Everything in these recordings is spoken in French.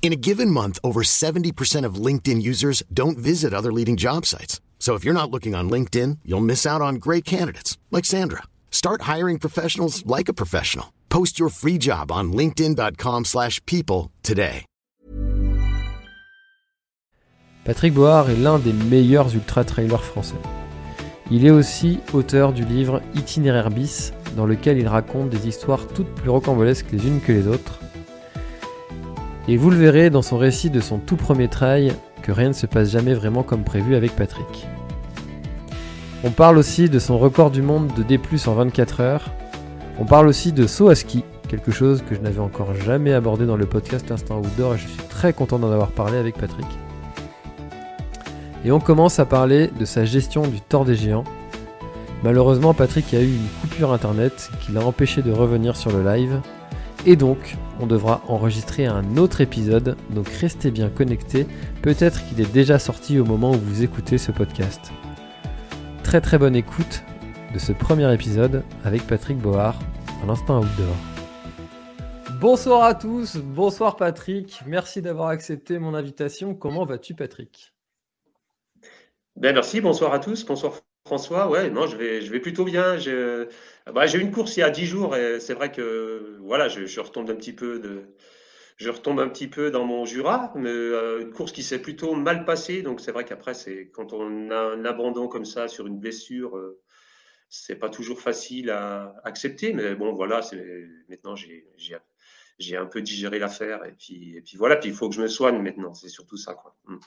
In a given month, over 70% of LinkedIn users don't visit other leading job sites. So if you're not looking on LinkedIn, you'll miss out on great candidates like Sandra. Start hiring professionals like a professional. Post your free job on linkedin.com/people today. Patrick Board est l'un des meilleurs ultra-trailers français. Il est aussi auteur du livre Itinéraire bis, dans lequel il raconte des histoires toutes plus rocambolesques les unes que les autres. Et vous le verrez dans son récit de son tout premier trail que rien ne se passe jamais vraiment comme prévu avec Patrick. On parle aussi de son record du monde de D+, en 24 heures. On parle aussi de saut à ski, quelque chose que je n'avais encore jamais abordé dans le podcast Instant Outdoor et je suis très content d'en avoir parlé avec Patrick. Et on commence à parler de sa gestion du tort des géants. Malheureusement, Patrick a eu une coupure internet qui l'a empêché de revenir sur le live. Et donc, on devra enregistrer un autre épisode, donc restez bien connectés. Peut-être qu'il est déjà sorti au moment où vous écoutez ce podcast. Très très bonne écoute de ce premier épisode avec Patrick Board à l'instant outdoor. Bonsoir à tous, bonsoir Patrick, merci d'avoir accepté mon invitation. Comment vas-tu Patrick? Ben merci, bonsoir à tous, bonsoir François. Ouais, non, je vais, je vais plutôt bien. J'ai bah, j'ai eu une course il y a 10 jours et c'est vrai que voilà, je, retombe un petit peu dans mon Jura, mais euh, une course qui s'est plutôt mal passée. Donc c'est vrai qu'après, c'est quand on a un abandon comme ça sur une blessure, euh, c'est pas toujours facile à accepter. Mais bon, voilà, maintenant j'ai un peu digéré l'affaire et puis voilà. Il faut que je me soigne maintenant. C'est surtout ça, quoi. Mm.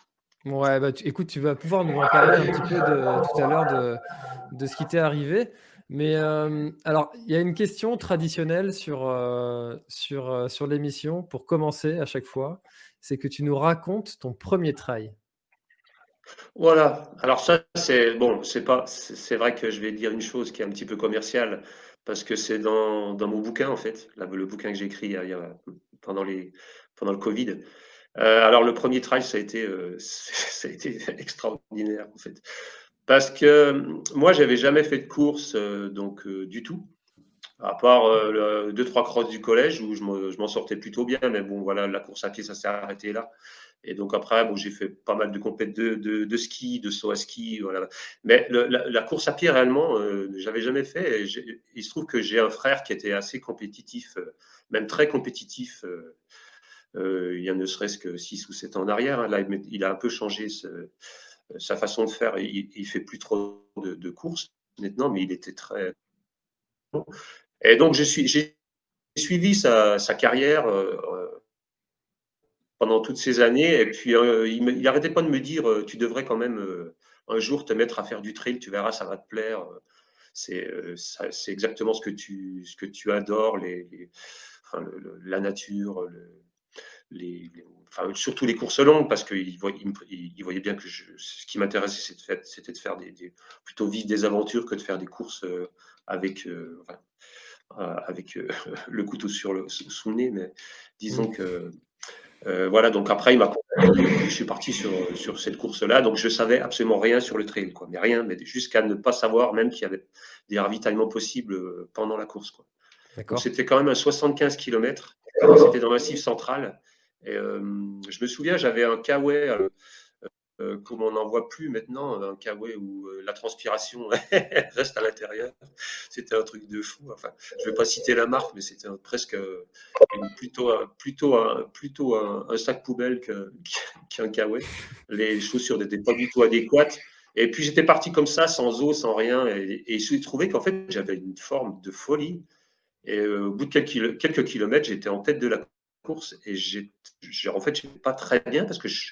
Ouais, bah, tu- écoute, tu vas pouvoir nous en parler un petit peu tout à l'heure de, ce qui t'est arrivé. Mais euh, alors, il y a une question traditionnelle sur, euh, sur, euh, sur l'émission pour commencer à chaque fois. C'est que tu nous racontes ton premier trail. Voilà. Alors ça, c'est bon, c'est pas, c'est vrai que je vais dire une chose qui est un petit peu commerciale parce que c'est dans, dans mon bouquin en fait, le bouquin que j'ai écrit pendant les, pendant le Covid. Euh, alors le premier trail, ça a été, euh, ça a été extraordinaire en fait, parce que euh, moi, j'avais jamais fait de course donc du tout, à part deux trois crosses du collège où je me- je m'en sortais plutôt bien, mais bon voilà, la course à pied, ça s'est arrêté là. Et donc après, bon, j'ai fait pas mal de compètes de, de, ski, de saut à ski, voilà. Mais la, course à pied, réellement, euh, j'avais jamais fait. Et il se trouve que j'ai un frère qui était assez compétitif, même très compétitif, il y a ne serait-ce que 6 ou 7 ans en arrière. hein. Là, il a un peu changé sa façon de faire. Il, il fait plus trop de, courses maintenant, mais il était très. Et donc, j'ai suivi sa, carrière. euh, euh, pendant toutes ces années. Et puis, euh, il me- il arrêtait pas de me dire, euh, tu devrais quand même euh, un jour te mettre à faire du trail, tu verras, ça va te plaire. C'est euh, exactement ce que tu, ce que tu adores, les, enfin, la nature, le- les, les- enfin, surtout les courses longues, parce qu'il voyait, il voyait bien que je- ce qui m'intéressait, c'était de faire, des, des- plutôt vivre des aventures que de faire des courses euh, avec, euh, euh, avec euh, le couteau sur le, sous le nez. Mais disons Mm. que euh, voilà, donc après, il m'a je suis parti sur, sur cette course-là. Donc, je savais absolument rien sur le trail, quoi. Mais rien, mais jusqu'à ne pas savoir même qu'il y avait des ravitaillements possibles pendant la course, quoi. C'était quand même un 75 km. C'était dans le massif central. Et euh, je me souviens, j'avais un kawaii, euh, euh, comme on n'en voit plus maintenant, un kawaii où euh, la transpiration reste à l'intérieur. C'était un truc de fou. Enfin, je ne vais pas citer la marque, mais c'était presque euh, plutôt, un, plutôt, plutôt un, sac poubelle qu'un kawaii. Les chaussures n'étaient pas du tout adéquates. Et puis j'étais parti comme ça, sans eau, sans rien. Et, et je trouvais qu'en fait, j'avais une forme de folie. Et euh, au bout de quelques kilomètres, j'étais en tête de la course. Et j'ai, en fait, je pas très bien parce que je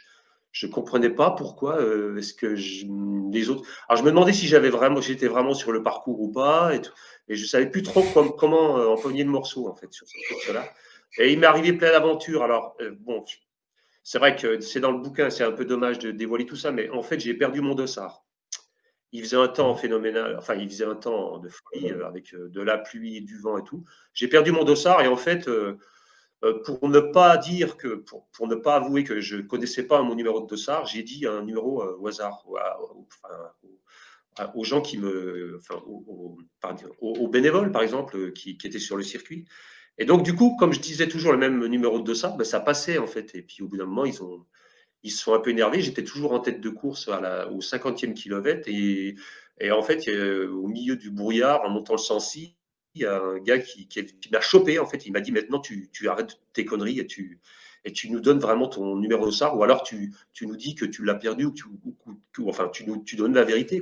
je comprenais pas pourquoi euh, est-ce que les autres. Alors je me demandais si j'avais vraiment, j'étais vraiment sur le parcours ou pas, et, tout. et je savais plus trop com- comment euh, empoigner le morceau en fait sur cette course-là. Et il m'est arrivé plein d'aventures. Alors euh, bon, c'est vrai que c'est dans le bouquin, c'est un peu dommage de dévoiler tout ça, mais en fait, j'ai perdu mon dossard. Il faisait un temps phénoménal, enfin, il faisait un temps de folie euh, avec de la pluie, du vent et tout. J'ai perdu mon dossard et en fait, pour ne pas dire que, pour, ne pas avouer que je connaissais pas mon numéro de dossard, j'ai dit un numéro au hasard, aux gens qui me, enfin, aux, bénévoles par exemple, qui, étaient sur le circuit. Et donc, du coup, comme je disais toujours le même numéro de dossard, ben, ça passait en fait. Et puis, au bout d'un moment, ils ont, ils se sont un peu énervés. J'étais toujours en tête de course au 50e kilomètre. Et, et en fait, au milieu du brouillard, en montant le Sancy, il y a un gars qui, m'a chopé. En fait, il m'a dit maintenant, tu, arrêtes tes conneries et tu, nous donnes vraiment ton numéro de SAR, ou alors tu, nous dis que tu l'as perdu, ou, tu, enfin, tu, nous, donnes la vérité.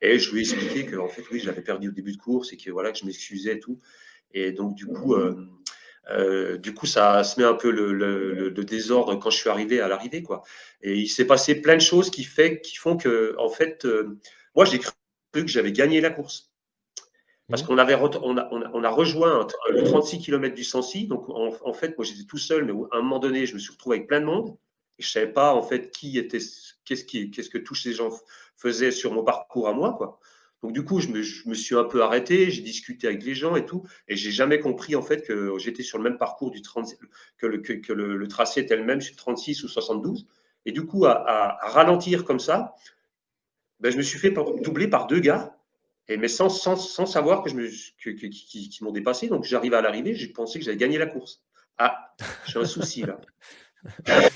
Et je lui ai expliqué que, en fait, oui, je l'avais perdu au début de course et que, voilà, que je m'excusais et tout. Et donc, du coup, euh, euh, du coup, ça se met un peu le, désordre quand je suis arrivé à l'arrivée, quoi. Et il s'est passé plein de choses qui font que, en fait, euh, moi, j'ai cru que j'avais gagné la course. Parce mmh. qu'on avait on a, on a, rejoint le 36 km du Sancy. Donc, en, fait, moi, j'étais tout seul, mais à un moment donné, je me suis retrouvé avec plein de monde. Et je ne savais pas, en fait, qui était, qu'est-ce, qui, qu'est-ce que tous ces gens faisaient sur mon parcours à moi, quoi. Donc du coup, je me, suis un peu arrêté, j'ai discuté avec les gens et tout, et j'ai jamais compris en fait que j'étais sur le même parcours du 30, que le, que, le, tracé était le même sur 36 ou 72. Et du coup, à, ralentir comme ça, ben, je me suis fait doubler par deux gars, et mais sans, sans, sans savoir que je me, qui, m'ont dépassé. Donc j'arrive à l'arrivée, j'ai pensé que j'avais gagné la course. Ah, j'ai un souci là.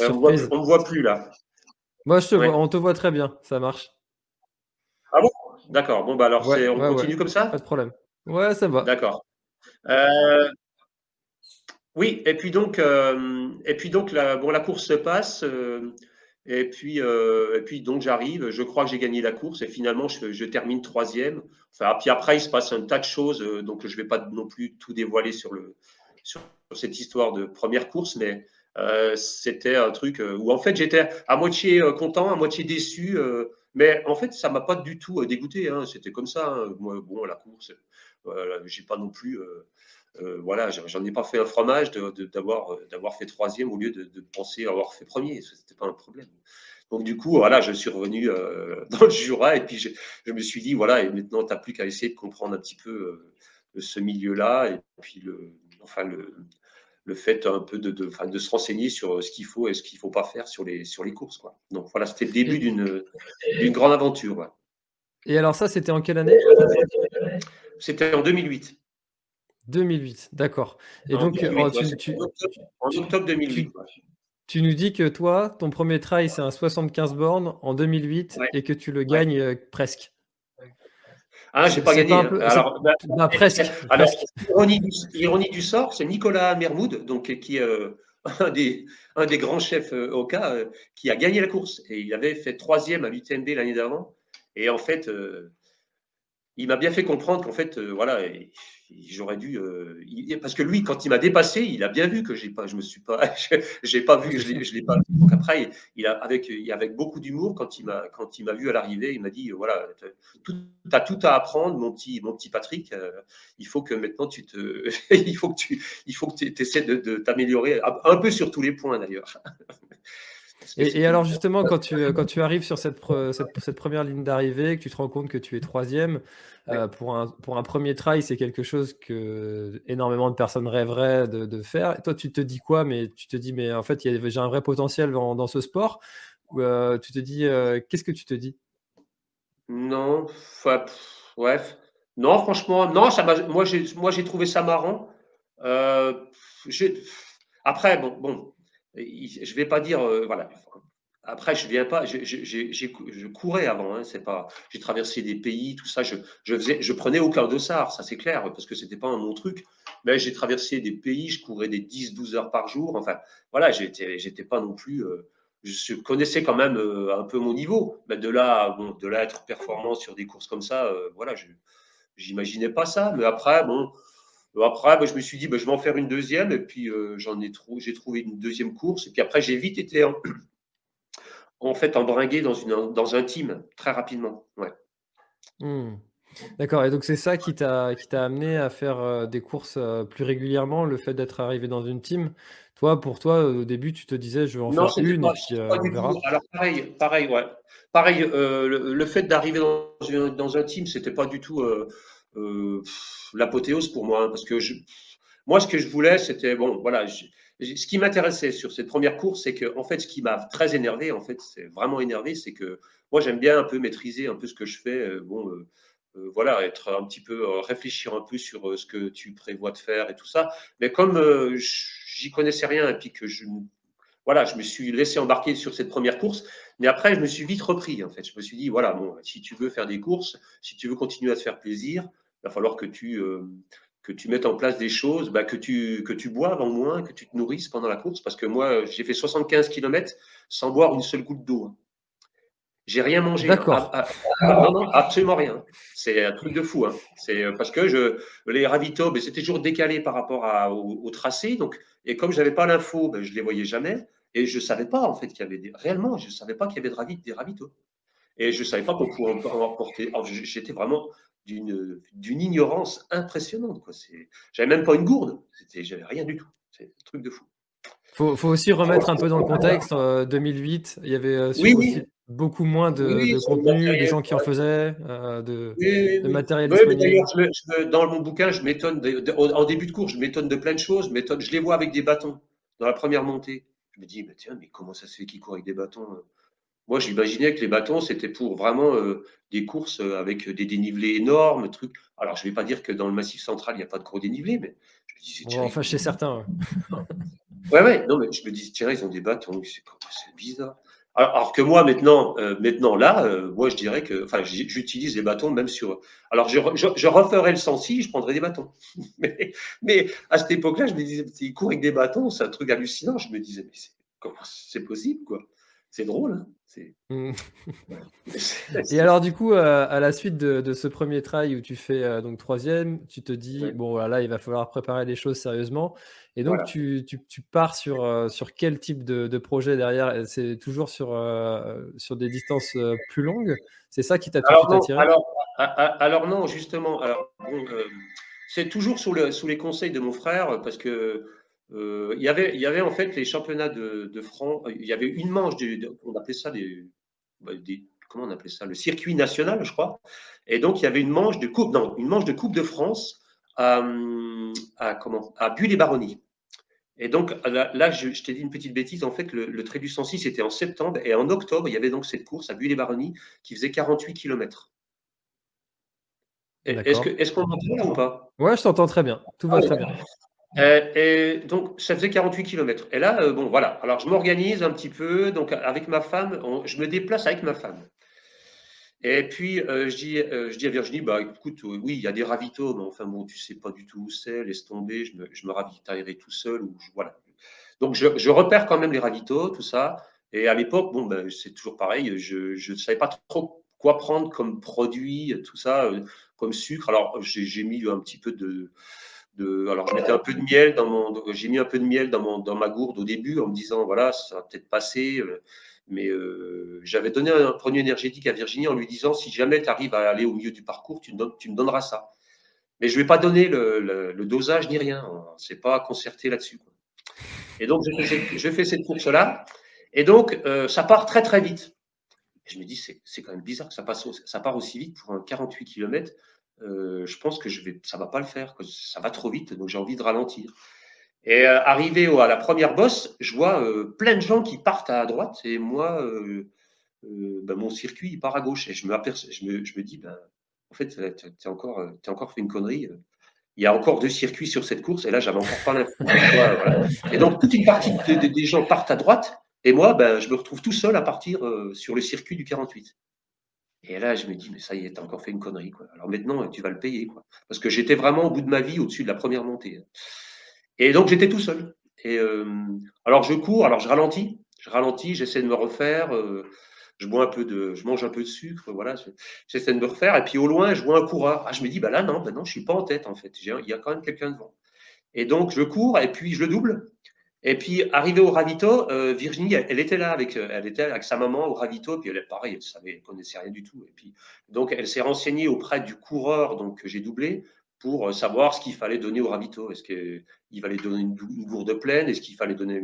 on ne me voit plus là. Moi, je te vois, on te voit très bien, ça marche. Ah bon? D'accord. Bon, bah alors, on continue comme ça? Pas de problème. Ouais, ça va. D'accord. Euh, oui, et puis donc, euh, et puis donc la, bon, la course se passe. Euh, et puis, et puis donc j'arrive, je crois que j'ai gagné la course et finalement je, termine troisième. Enfin, puis après il se passe un tas de choses, donc je ne vais pas non plus tout dévoiler sur, le, sur cette histoire de première course, mais c'était un truc où en fait j'étais à moitié content, à moitié déçu. Mais en fait, ça m'a pas du tout euh, dégoûté. Hein. C'était comme ça. Hein. Moi, bon, la course, euh, j'ai pas non plus. Euh, euh voilà, j'en ai pas fait un fromage d'avoir d'avoir fait troisième au lieu de, penser avoir fait premier. C'était pas un problème. Donc du coup, voilà, je suis revenu dans le Jura et puis je, je, me suis dit voilà, et maintenant tu n'as plus qu'à essayer de comprendre un petit peu ce milieu-là et puis le, enfin le, le fait un peu de, de, de, se renseigner sur ce qu'il faut et ce qu'il ne faut pas faire sur les, sur les courses. Quoi. Donc voilà, c'était le début d'une grande aventure. Et alors ça, c'était en quelle année? C'était en 2008. 2008, d'accord. Et donc, oh, en octobre 2008. Tu, nous dis que toi, ton premier trail, c'est un 75 bornes en 2008 et que tu le gagnes euh, presque. Ah, j'ai pas gagné. Hein. alors, bah, bah, presque. Alors, Ironie, du, sort, c'est Nicolas Mermoud, donc, qui est euh, un, des, un, des, grands chefs euh, au cas, euh, qui a gagné la course. Et il avait fait troisième à l'UTMB l'année d'avant. Et en fait, il m'a bien fait comprendre qu'en fait, voilà, j'aurais dû euh, parce que lui quand il m'a dépassé il a bien vu que j'ai pas je me suis pas j'ai pas vu je l'ai pas. Vu donc après il a avec avec beaucoup d'humour quand il m'a quand il m'a vu à l'arrivée il m'a dit voilà tu as tout à apprendre mon petit mon petit Patrick euh, il faut que maintenant tu te il faut que tu il faut que tu essaies de t'améliorer un peu sur tous les points d'ailleurs et, alors justement, quand tu, quand tu arrives sur cette, cette, première ligne d'arrivée, que tu te rends compte que tu es troisième, euh, pour, un, pour un premier trail, c'est quelque chose que énormément de personnes rêveraient de, faire. toi, tu te dis quoi? Mais tu te dis, mais en fait, j'ai un vrai potentiel dans, ce sport. Ou euh, tu te dis, euh, qu'est-ce que tu te dis? Non, bref. Non, franchement, non, ça moi, j'ai trouvé ça marrant. après, bon, bon je ne vais pas dire, euh, voilà. Après, je viens pas, je courais avant, hein, c'est pas, j'ai traversé des pays, tout ça, je, faisais, je prenais aucun dossard, ça c'est clair, parce que c'était pas un bon truc. Mais j'ai traversé des pays, je courais des 10-12 heures par jour. Enfin, voilà, j'étais, j'étais pas non plus, euh, je connaissais quand même euh, un peu mon niveau. Mais de là, bon, de là être performant sur des courses comme ça, voilà, je, j'imaginais pas ça. Mais après, bon, après, bah, je me suis dit, bah, je vais en faire une deuxième. Et puis, euh, j'en ai j'ai trouvé une deuxième course. Et puis après, j'ai vite été en, en fait embringué dans, une, dans un team très rapidement. Ouais. Hmm. D'accord, et donc c'est ça qui t'a qui t'a amené à faire, heu, des courses, plus régulièrement, le fait d'être arrivé dans une team? Toi, pour toi, au début, tu te disais: «Je vais en Non, faire une et pas puis, on verra»? Alors pareil pareil, ouais. Pareil, le le fait d'arriver dans dans un team, c'était pas du tout, l'apothéose pour moi, hein, parce que je moi, ce que je voulais, c'était bon, voilà, ce qui m'intéressait sur cette première course, c'est qu'en fait, ce qui m'a très énervé, en fait, c'est vraiment énervé, c'est que moi, j'aime bien un peu maîtriser un peu ce que je fais, heu, bon, heu, voilà, être un petit peu, réfléchir un peu sur, ce que tu prévois de faire et tout ça. Mais comme, j'y connaissais rien et puis que je voilà, je me suis laissé embarquer sur cette première course, mais après, je me suis vite repris, en fait. Je me suis dit, voilà, bon, si tu veux faire des courses, si tu veux continuer à te faire plaisir, va falloir que tu, euh, que tu mettes en place des choses, bah, que, tu, que tu boives en moins, que tu te nourrisses pendant la course, parce que moi, j'ai fait 75 km sans boire une seule goutte d'eau. J'ai rien mangé. D'accord. Ah, ah, ah, non, non, absolument rien. C'est un truc de fou. Hein. C'est euh, parce que je, les ravitaux, ben, c'était toujours décalé par rapport à, au, au tracé. Donc, et comme je n'avais pas l'info, ben, je les voyais jamais. Et je savais pas en fait qu'il y avait des, réellement, je savais pas qu'il y avait de ravit, des ravitaux. Et je savais pas qu'on pouvait en en je- J'étais vraiment d'une ignorance impressionnante. J'avais même pas une gourde. C'était, j'avais rien du tout. C'est un truc de fou. Faut faut aussi remettre un peu dans le contexte, heu, 2008, il y avait, Oui, oui, aussi beaucoup moins de oui, de contenu, des gens qui en faisaient, heu, de matériel disponible. je me- je dans mon bouquin, je m'étonne, en début de cours, je m'étonne de plein de choses. Je, les vois avec des bâtons dans la première montée. Je me dis, mais tiens, mais comment ça se fait qu'ils courent avec des bâtons euh Moi, j'imaginais que les bâtons, c'était pour vraiment euh, des courses euh, avec des dénivelés énormes, trucs. Alors, je ne vais pas dire que dans le Massif central, il n'y a pas de gros dénivelés, mais je me disais, tiens, enfin chez certains, ouais. Ouais, non, mais je me dis, tiens, ils ont des bâtons, c'est bizarre. Alors, alors que moi, maintenant, euh, maintenant là, euh, moi, je dirais que, enfin, j'utilise les bâtons même sur. Alors, je, re- je, je referais le sensi, je prendrais des bâtons. Mais, mais à cette époque-là, je me disais, ils courent avec des bâtons, c'est un truc hallucinant. Je me disais, mais c'est- comment c'est possible, quoi? C'est drôle, hein? Et alors du coup, heu, à la suite de de ce 1er trail où tu fais, heu, donc 3e, tu te dis: ouais, «Bon voilà, il va falloir préparer les choses sérieusement» et donc voilà. tu tu tu pars sur, heu, sur quel type de de projet derrière? C'est toujours sur, sur des distances, plus longues? C'est ça qui t'a tout Alors non, attiré? alors, non, justement. Alors, bon, euh, c'est toujours sous, le, sous les conseils de mon frère parce que euh, il y avait, il y avait en fait les championnats de, de France. Il y avait une manche, de, de- on appelait ça des, bah, des- comment on appelait ça, le circuit national, je crois. Et donc il y avait une manche de coupe, non, une manche de coupe de France à, à comment, à Buis-les-Baronnies. Et donc là, là, je, je t'ai dit une petite bêtise. En fait, le, le Trait du Sancy, c'était en septembre. Et en octobre, il y avait donc cette course à Buis-les-Baronnies qui faisait 48 km. Est-ce que, D'accord. est-ce qu'on m'entend là ou pas? Ouais, je t'entends très bien, tout Ah va oui. très bien. Euh, et donc, ça faisait 48 km. Et là, euh, bon, voilà. Alors, je m'organise un petit peu. Donc, avec ma femme, je me déplace avec ma femme. Et puis, euh, je, dis, à Virginie, bah, écoute, oui, il y a des ravitaux, mais enfin, bon, tu sais pas du tout où c'est, laisse tomber, je me, je ravitaillerai tout seul. Voilà. Donc, je, repère quand même les ravitaux, tout ça. Et à l'époque, bon, ben, c'est toujours pareil, je ne savais pas trop quoi prendre comme produit, tout ça, comme sucre. Alors, j'ai mis un petit peu de, alors un peu de miel dans mon, j'ai mis un peu de miel dans mon, dans ma gourde au début en me disant voilà ça va peut-être passer, euh, mais euh, j'avais donné un produit énergétique à Virginie en lui disant si jamais tu arrives à aller au milieu du parcours, tu me, tu me donneras ça. Mais je ai pas donné le, le, dosage ni rien, on s'est pas concerté là-dessus. Et donc je fais, je fais cette course là, et donc euh, ça part très très vite. Je me dis c'est quand même bizarre que ça passe, ça part aussi vite pour un 48 km. Euh, je pense que je vais, ça va pas le faire, ça va trop vite, donc j'ai envie de ralentir. Et euh, arrivé à la première bosse, je vois euh, plein de gens qui partent à droite et moi, ben, mon circuit part à gauche. Et je me, dis, ben, en fait, tu as encore, t'as encore fait une connerie. Il y a encore deux circuits sur cette course et là, j'avais encore pas l'info. Et donc, toute une partie de- de- des gens partent à droite et moi, ben, je me retrouve tout seul à partir sur le circuit du 48. Et là, je me dis, mais ça y est, t'as encore fait une connerie. Quoi. Alors maintenant, tu vas le payer. Quoi. Parce que j'étais vraiment au bout de ma vie, au-dessus de la première montée. hein. Et donc, j'étais tout seul. Et euh, alors, je cours, alors je ralentis. Je ralentis, j'essaie de me refaire. euh, je bois un peu de, je mange un peu de sucre, voilà. je- J'essaie de me refaire. Et puis au loin, je vois un coureur. Ah, je me dis, bah là, non, bah non, je suis pas en tête, en fait. Il y a quand même quelqu'un devant. Et donc, je cours et puis je le double. Et puis, arrivé au ravito, euh, Virginie, elle, était là avec, euh, elle était avec sa maman au ravito, puis elle, est pareil, elle savait, connaissait rien du tout. Et puis, donc, elle s'est renseignée auprès du coureur, donc que j'ai doublé, pour euh, savoir ce qu'il fallait donner au ravito. Est-ce qu'il fallait donner une, gourde pleine? Est-ce qu'il fallait donner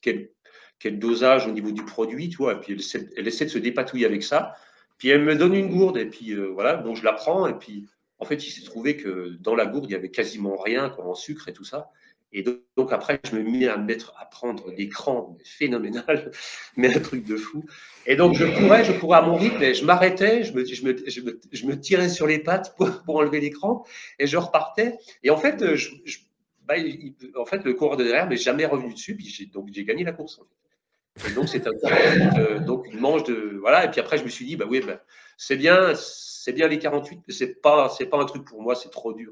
quel, dosage au niveau du produit Et puis, elle essaie, de se dépatouiller avec ça. Puis, elle me donne une gourde, et puis voilà, donc je la prends, et puis, en fait, il s'est trouvé que dans la gourde, il y avait quasiment rien en sucre et tout ça. Et donc, après, je me mis à mettre à prendre des crans phénoménal, mais un truc de fou. Et donc je courais, je courais à mon rythme, et je m'arrêtais, je me, je, me, je, me, tirais sur les pattes pour, pour enlever l'écran, et je repartais. Et en fait, je, bah, en fait, le coureur de derrière n'est jamais revenu dessus, puis donc j'ai gagné la course. Donc c'est un, euh, donc une manche de voilà. Et puis après, je me suis dit, bah oui, bah, c'est bien c'est bien les 48, mais c'est pas, c'est pas un truc pour moi, c'est trop dur.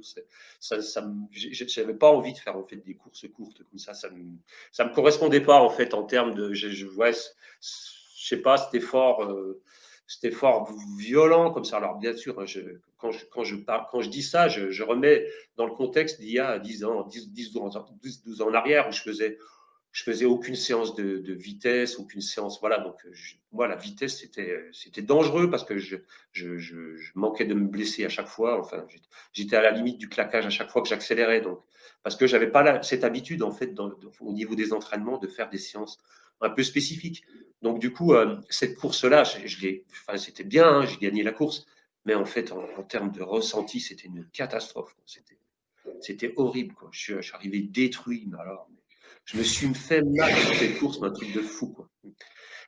Ça, ça j'avais pas envie de faire en fait des courses courtes comme ça. Ça me, ça me correspondait pas en fait en termes de, je, je, ouais, je sais pas, c'était fort, euh, c'était fort violent comme ça. Alors bien sûr, je, quand je, quand je parle, quand je dis ça, je, je remets dans le contexte d'il y a 10 ans, 10, 10 12, ans, 12 ans en arrière où je faisais je faisais aucune séance de, vitesse, aucune séance. Voilà, donc moi, la vitesse, c'était, c'était dangereux parce que je, manquais de me blesser à chaque fois. Enfin, j'étais à la limite du claquage à chaque fois que j'accélérais. Donc, parce que j'avais pas cette habitude, en fait, au niveau des entraînements, de faire des séances un peu spécifiques. Donc, du coup, euh, cette course-là, je, enfin, c'était bien, hein, j'ai gagné la course, mais en fait, en, termes de ressenti, c'était une catastrophe. C'était, c'était horrible. Quoi. Je, suis arrivé détruit, mais alors je me suis fait mal sur cette course, un truc de fou.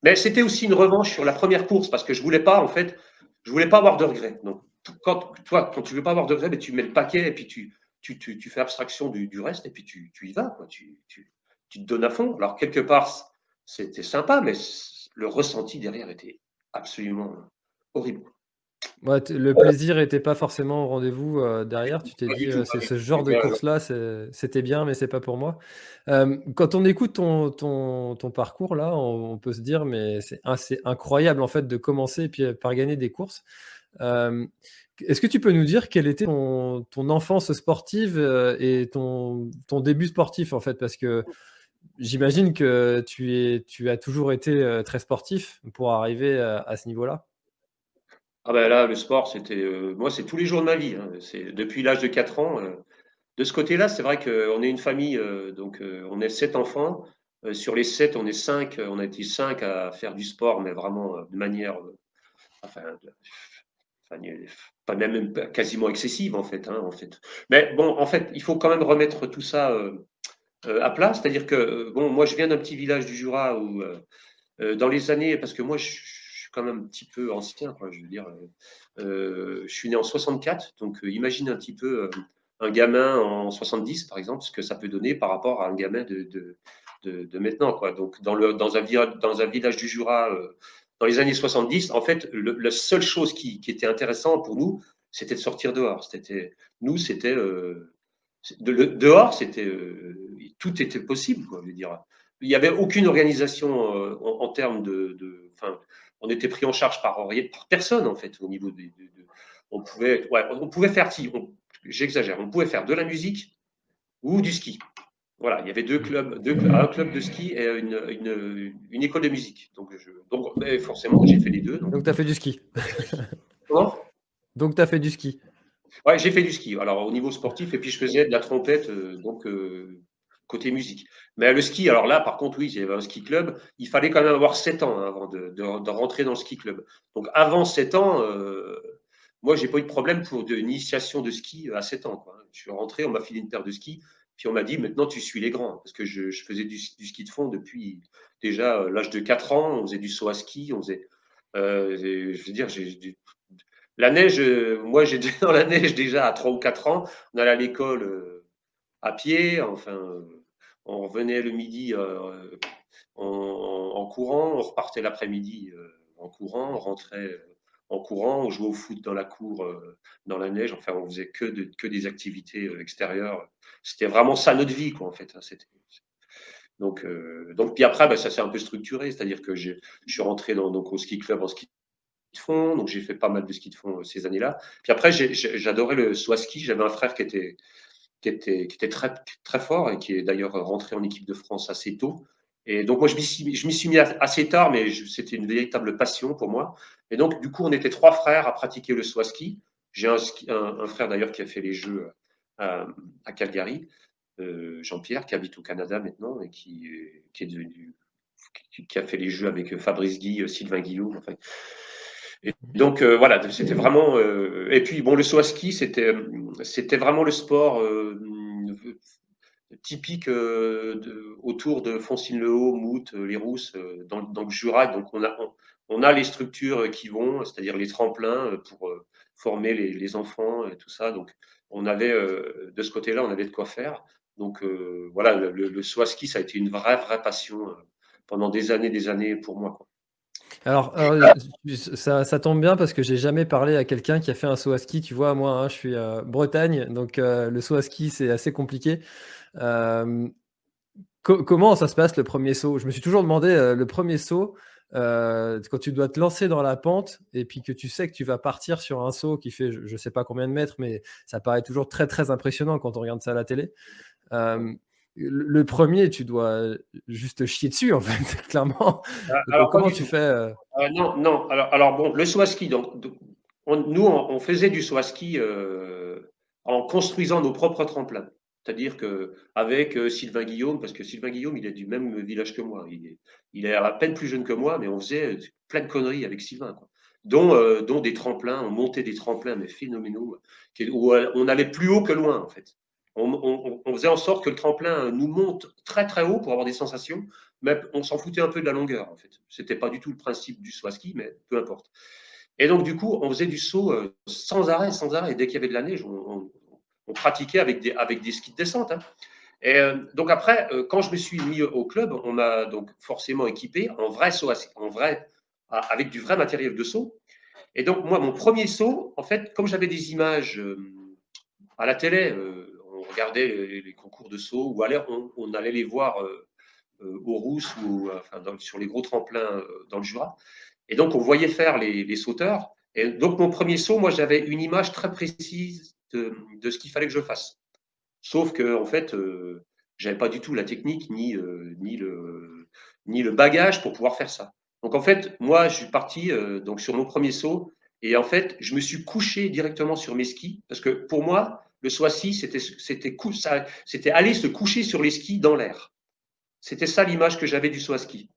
Mais c'était aussi une revanche sur la première course parce que je voulais pas, en fait, je voulais pas avoir de regrets. Donc, quand, toi, quand tu veux pas avoir de regrets, tu mets le paquet et puis tu, tu, fais abstraction du, reste et puis tu, tu y vas. Quoi. Tu te donnes à fond. Alors, quelque part, c'était sympa, mais le ressenti derrière était absolument horrible le plaisir n'était pas forcément au rendez-vous euh, derrière. Tu t'es dit, euh, c'est ce genre de course-là, c'était bien, mais c'est pas pour moi. Euh, quand on écoute ton, ton, ton parcours là, on, peut se dire, mais c'est incroyable en fait de commencer et puis par gagner des courses. Est-ce que tu peux nous dire quelle était ton, ton enfance sportive et ton, ton début sportif en fait? Parce que j'imagine que tu, es, tu as toujours été très sportif pour arriver à ce niveau-là. Ah ben là, le sport, c'était euh, moi, c'est tous les jours de ma vie. Hein. C'est depuis l'âge de 4 ans. Euh. de ce côté-là, c'est vrai qu'on est une famille, euh, donc on est sept enfants. sur les sept, on est cinq. On a été cinq à faire du sport, mais vraiment de manière, enfin, pas même quasiment excessive en fait, hein, en fait. Mais bon, en fait, il faut quand même remettre tout ça à plat. C'est-à-dire que bon, moi, je viens d'un petit village du Jura où dans les années, parce que moi, je quand même un petit peu ancien, quoi, je veux dire. Euh, euh, je suis né en 64, donc euh, imagine un petit peu un gamin en 70, par exemple, ce que ça peut donner par rapport à un gamin de, de, de, maintenant. Quoi. Donc, dans, le, dans, un, dans un village du Jura, dans les années 70, en fait, la seule chose qui, qui, était intéressante pour nous, c'était de sortir dehors. C'était, nous, c'était. Dehors, c'était. tout était possible, quoi, je veux dire. Il n'y avait aucune organisation en, termes de on était pris en charge par, par personne, en fait, au niveau des. on, pouvait, ouais, on pouvait faire, si, j'exagère, on pouvait faire de la musique ou du ski. Voilà, il y avait deux clubs, deux, un club de ski et une, une, une école de musique. Donc, je, donc forcément, j'ai fait les deux. Donc, tu as fait du ski. Comment? Donc, tu as fait du ski. Ouais, j'ai fait du ski. Alors, au niveau sportif, et puis je faisais de la trompette, euh, donc euh, côté musique. Mais le ski, alors là, par contre, oui, il y avait un ski club. Il fallait quand même avoir 7 ans hein, avant de, rentrer dans le ski club. Donc avant 7 ans, euh, moi, j'ai pas eu de problème pour de initiation de ski à 7 ans. Quoi. Je suis rentré, on m'a filé une paire de skis, puis on m'a dit maintenant tu suis les grands. Parce que je, faisais du, ski de fond depuis déjà euh, l'âge de 4 ans, on faisait du saut à ski, on faisait. Euh, je veux dire, j'ai. La neige, moi j'étais dans la neige déjà à 3 ou 4 ans. On allait à l'école à pied, enfin on revenait le midi euh, en, courant, on repartait l'après-midi euh, en courant, on rentrait euh, en courant, on jouait au foot dans la cour, dans la neige. Enfin, on faisait que, des activités extérieures. C'était vraiment ça notre vie, quoi, en fait. Hein, donc, donc, puis après, bah, ça s'est un peu structuré, c'est-à-dire que je suis rentré dans, donc, au ski club en ski de fond, donc j'ai fait pas mal de ski de fond ces années-là. Puis après, j'adorais le soit ski. J'avais un frère qui était qui était, très, très fort et qui est d'ailleurs rentré en équipe de France assez tôt. Et donc, moi, je m'y suis, suis mis assez tard, mais c'était une véritable passion pour moi. Et donc, du coup, on était trois frères à pratiquer le saut ski. J'ai un, frère d'ailleurs qui a fait les Jeux à, Calgary, euh, Jean-Pierre, qui habite au Canada maintenant et qui, devenu, qui, a fait les Jeux avec Fabrice Guy, Sylvain Guillaume. Et donc euh, voilà, c'était vraiment. Euh, et puis bon, le saut à ski, c'était c'était vraiment le sport euh, typique de, autour de Foncine-le-Haut, Mout, les Rousses, dans, dans, le Jura. Donc on a on, a les structures qui vont, c'est-à-dire les tremplins pour former les, les, enfants et tout ça. Donc on avait de ce côté-là, on avait de quoi faire. Donc voilà, le, le, ski, ça a été une vraie vraie passion pendant des années, des années pour moi. Quoi. Alors, ça, tombe bien parce que j'ai jamais parlé à quelqu'un qui a fait un saut à ski. Tu vois, moi, hein, je suis à Bretagne, donc euh, le saut à ski, c'est assez compliqué. comment ça se passe le premier saut? Je me suis toujours demandé euh, le premier saut, euh, quand tu dois te lancer dans la pente et puis que tu sais que tu vas partir sur un saut qui fait je ne sais pas combien de mètres, mais ça paraît toujours très très impressionnant quand on regarde ça à la télé le premier, tu dois juste chier dessus, en fait, clairement. Ah, alors, comment tu fais euh? Non, non. Alors, alors, bon, le swaski, donc, nous, on, faisait du swaski euh, en construisant nos propres tremplins. C'est-à-dire qu'avec euh, Sylvain Guillaume, parce que Sylvain Guillaume, il est du même village que moi, il est, il est à peine plus jeune que moi, mais on faisait plein de conneries avec Sylvain, quoi. Dont, dont des tremplins, on montait des tremplins, mais phénoménaux, où on allait plus haut que loin, en fait on, faisait en sorte que le tremplin nous monte très très haut pour avoir des sensations, mais on s'en foutait un peu de la longueur en fait. C'était pas du tout le principe du à ski, mais peu importe. Et donc du coup, on faisait du saut euh, sans arrêt, sans arrêt. Dès qu'il y avait de la neige, on, pratiquait avec des, avec des skis de descente. Hein. Et euh, donc après, euh, quand je me suis mis au club, on m'a donc forcément équipé en vrai saut, en vrai, avec du vrai matériel de saut. Et donc moi, mon premier saut, en fait, comme j'avais des images à la télé, regardait les, concours de saut ou alors on, allait les voir euh, euh, aux Rousses ou enfin, sur les gros tremplins euh, dans le Jura. Et donc, on voyait faire les, sauteurs. Et donc, mon premier saut, moi, j'avais une image très précise de, ce qu'il fallait que je fasse. Sauf que, en fait, je j'avais pas du tout la technique ni, ni, le, ni le bagage pour pouvoir faire ça. Donc, en fait, moi, je suis parti donc sur mon premier saut et en fait, je me suis couché directement sur mes skis parce que pour moi, le Soissy, c'était c'était aller se coucher sur les skis dans l'air. C'était ça l'image que j'avais du Soissy.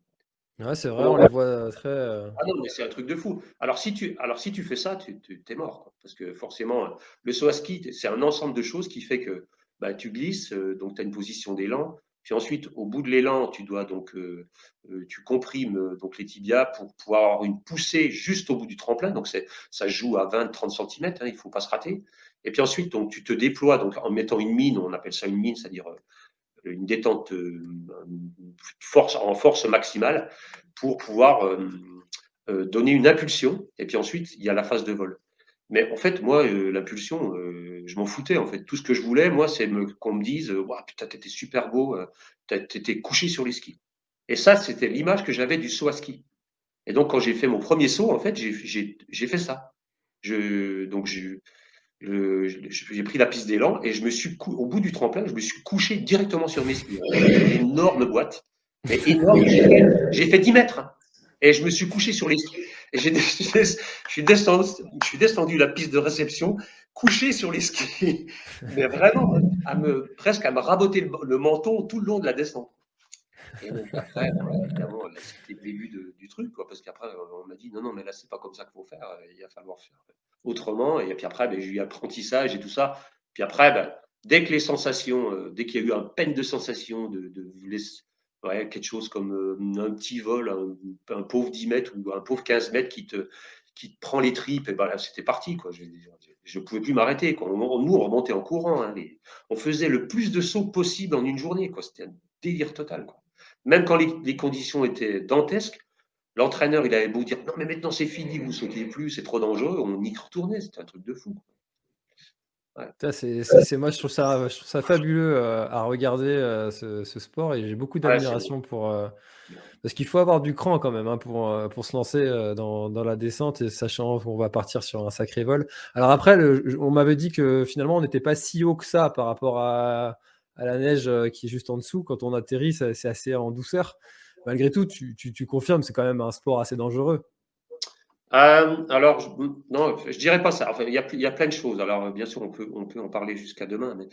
Ouais, c'est vrai, on les voit très. Euh, ah non, mais c'est un truc de fou. Alors si tu, alors, si tu fais ça, tu, es mort. Parce que forcément, le saut c'est un ensemble de choses qui fait que bah, tu glisses, euh, donc tu as une position d'élan. Puis ensuite, au bout de l'élan, tu dois donc, euh, tu comprimes donc les tibias pour pouvoir avoir une poussée juste au bout du tremplin. Donc ça joue à 20-30 cm, hein, il ne faut pas se rater. Et puis ensuite, donc, tu te déploies donc, en mettant une mine, on appelle ça une mine, c'est-à-dire euh, une détente euh, force, en force maximale pour pouvoir euh, donner une impulsion. Et puis ensuite, il y a la phase de vol. Mais en fait, moi, l'impulsion, je m'en foutais. En fait, tout ce que je voulais, moi, c'est qu'on me dise wow, Putain, t'étais super beau, t'étais couché sur les skis. Et ça, c'était l'image que j'avais du saut à ski. Et donc, quand j'ai fait mon premier saut, en fait, j'ai fait ça. Je, donc, j'ai j'ai pris la piste d'élan et je me suis au bout du tremplin, je me suis couché directement sur mes skis. Une énorme boîte, mais énorme. J'ai fait 10 mètres hein. et je me suis couché sur les skis. Et je, suis descendu, la piste de réception, couché sur les skis, mais vraiment à me, presque à me raboter le, menton tout le long de la descente. Et donc après, évidemment, c'était le début du truc, quoi, parce qu'après, on m'a dit non, non, mais là, c'est pas comme ça qu'il faut faire, il va falloir faire autrement. Et puis après, ben, j'ai eu apprentissage et tout ça. Puis après, ben, dès que les sensations, euh, dès qu'il y a eu un peine de sensation, de, de ouais, quelque chose comme euh, un petit vol, un, pauvre 10 mètres ou un pauvre 15 mètres qui te, qui te prend les tripes, et ben là, c'était parti. Quoi. Je ne pouvais plus m'arrêter. Nous, on remontait en courant. Hein, on faisait le plus de sauts possible en une journée. C'était un délire total. Quoi. Même quand les, les conditions étaient dantesques, L'entraîneur, il avait beau dire non, mais maintenant c'est fini, vous sautez plus, c'est trop dangereux, on y retournait, c'était un truc de fou. C'est, moi, je trouve, ça, je trouve ça fabuleux à regarder ce, sport et j'ai beaucoup d'admiration pour. parce qu'il faut avoir du cran quand même hein, pour, pour se lancer dans, dans, la descente et sachant qu'on va partir sur un sacré vol. Alors après, on m'avait dit que finalement on n'était pas si haut que ça par rapport à, à la neige qui est juste en dessous. Quand on atterrit, c'est assez en douceur. Malgré tout, tu, tu, confirmes, c'est quand même un sport assez dangereux. Euh, alors, non, je dirais pas ça. Enfin, il y a, plein de choses. Alors, bien sûr, on peut, en parler jusqu'à demain. Mais,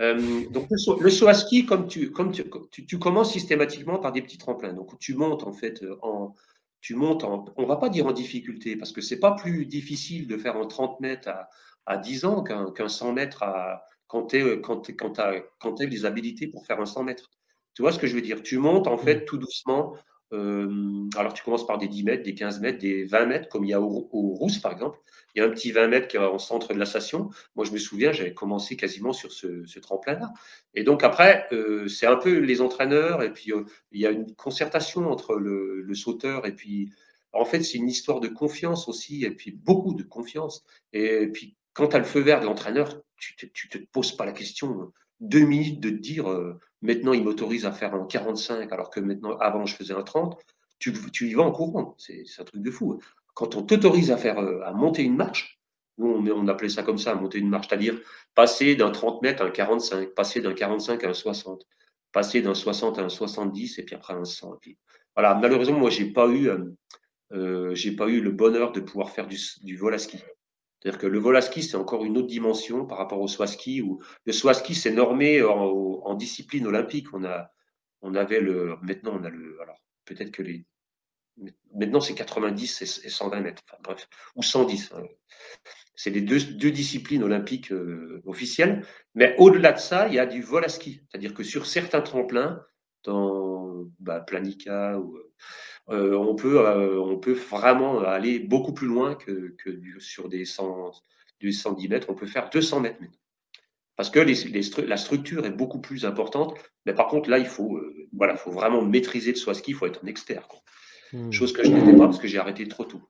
euh, donc, le, saut, à ski, comme, tu, comme tu, commences systématiquement par des petits tremplins. Donc, tu montes en fait en, tu montes en, on va pas dire en difficulté, parce que c'est pas plus difficile de faire en 30 mètres à, à 10 ans qu'un 100 mètres à, quand tu quand, quand as, quand as les habilités pour faire un 100 mètres. Tu vois ce que je veux dire? Tu montes en fait tout doucement euh, alors, tu commences par des 10 mètres, des 15 mètres, des 20 mètres, comme il y a au, Rousse, par exemple. Il y a un petit 20 mètres qui est en centre de la station. Moi, je me souviens, j'avais commencé quasiment sur ce, tremplin-là. Et donc, après, euh, c'est un peu les entraîneurs, et puis euh, il y a une concertation entre le, sauteur et puis. En fait, c'est une histoire de confiance aussi, et puis beaucoup de confiance. Et puis, quand tu as le feu vert de l'entraîneur, tu ne te, poses pas la question deux minutes de te dire Maintenant, il m'autorise à faire un 45, alors que maintenant, avant, je faisais un 30. Tu, y vas en courant. C'est un truc de fou. Quand on t'autorise à faire, euh, à monter une marche, nous, on, on appelait ça comme ça, monter une marche, c'est-à-dire passer d'un 30 mètres à un 45, passer d'un 45 à un 60, passer d'un 60 à un 70, et puis après un 100. voilà, malheureusement, moi, j'ai pas eu, euh, euh, pas eu le bonheur de pouvoir faire du vol à ski. C'est-à-dire que le vol à ski, c'est encore une autre dimension par rapport au saut ski. Où le saut ski, c'est normé en, discipline olympique. On, a, on avait le. Maintenant, on a le. Alors, peut-être que les. Maintenant, c'est 90 et 120 mètres. Enfin, bref. Ou 110. Hein. C'est les deux, disciplines olympiques euh, officielles. Mais au-delà de ça, il y a du vol à ski. C'est-à-dire que sur certains tremplins, dans bah, Planica ou euh, on, peut, euh, on peut vraiment aller beaucoup plus loin que, sur des, 100, 110 mètres. On peut faire 200 mètres. Parce que la structure est beaucoup plus importante. Mais par contre, là, il faut, euh, voilà, faut vraiment maîtriser le ski. Il faut être un expert. Mmh. Chose que je n'étais pas parce que j'ai arrêté trop tôt.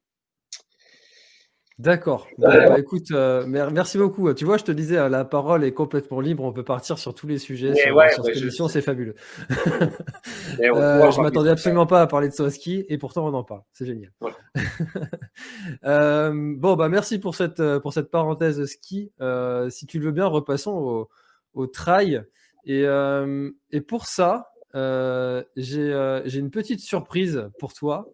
D'accord. Bah, écoute, euh, merci beaucoup. Tu vois, je te disais, euh, la parole est complètement libre. On peut partir sur tous les sujets. sur, cette émission, c'est fabuleux. euh, je m'attendais absolument pas à parler de Swaski et pourtant on en parle. C'est génial. euh, bon, bah merci pour cette, pour cette parenthèse ski. Si tu le veux bien, repassons au, au trail. Et, et pour ça, j'ai une petite surprise pour toi.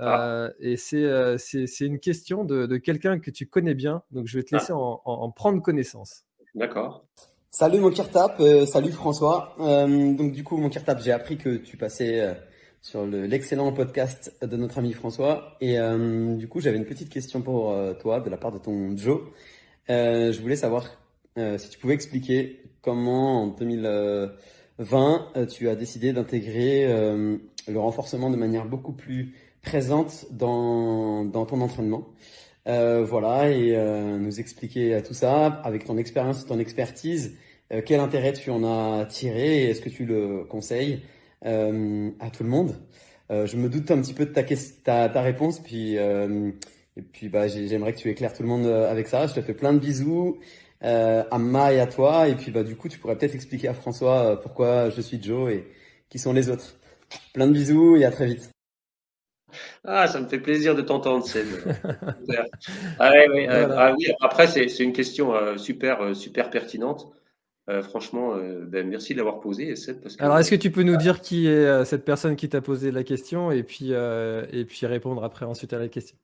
Ah. Euh, et euh, c'est une question de, de quelqu'un que tu connais bien, donc je vais te laisser ah. en, en, prendre connaissance. D'accord. Salut mon Kirtap, euh, salut François. donc du coup mon Kirtap, j'ai appris que tu passais sur l'excellent podcast de notre ami François. Et du coup j'avais une petite question pour toi de la part de ton Joe. je voulais savoir si tu pouvais expliquer comment en 2020 tu as décidé d'intégrer le renforcement de manière beaucoup plus présente dans, dans ton entraînement. Euh, voilà, et euh, nous expliquer tout ça avec ton expérience, ton expertise. Euh, quel intérêt tu en as tiré et est-ce que tu le conseilles euh, à tout le monde? Euh, Je me doute un petit peu de ta, ta, ta réponse, puis et puis bah j'aimerais que tu éclaires tout le monde avec ça. Je te fais plein de bisous à Ma et à toi, et puis bah du coup tu pourrais peut-être expliquer à François pourquoi je suis Joe et qui sont les autres. Plein de bisous et à très vite. Ah, ça me fait plaisir de t'entendre, Seb. ah, euh, ah oui, après, c'est une question euh, super, euh, super pertinente. franchement, ben, merci de l'avoir posée, Seb. Parce Alors, est-ce que tu peux nous dire qui est cette personne qui t'a posé la question et puis, et puis répondre après ensuite à la question?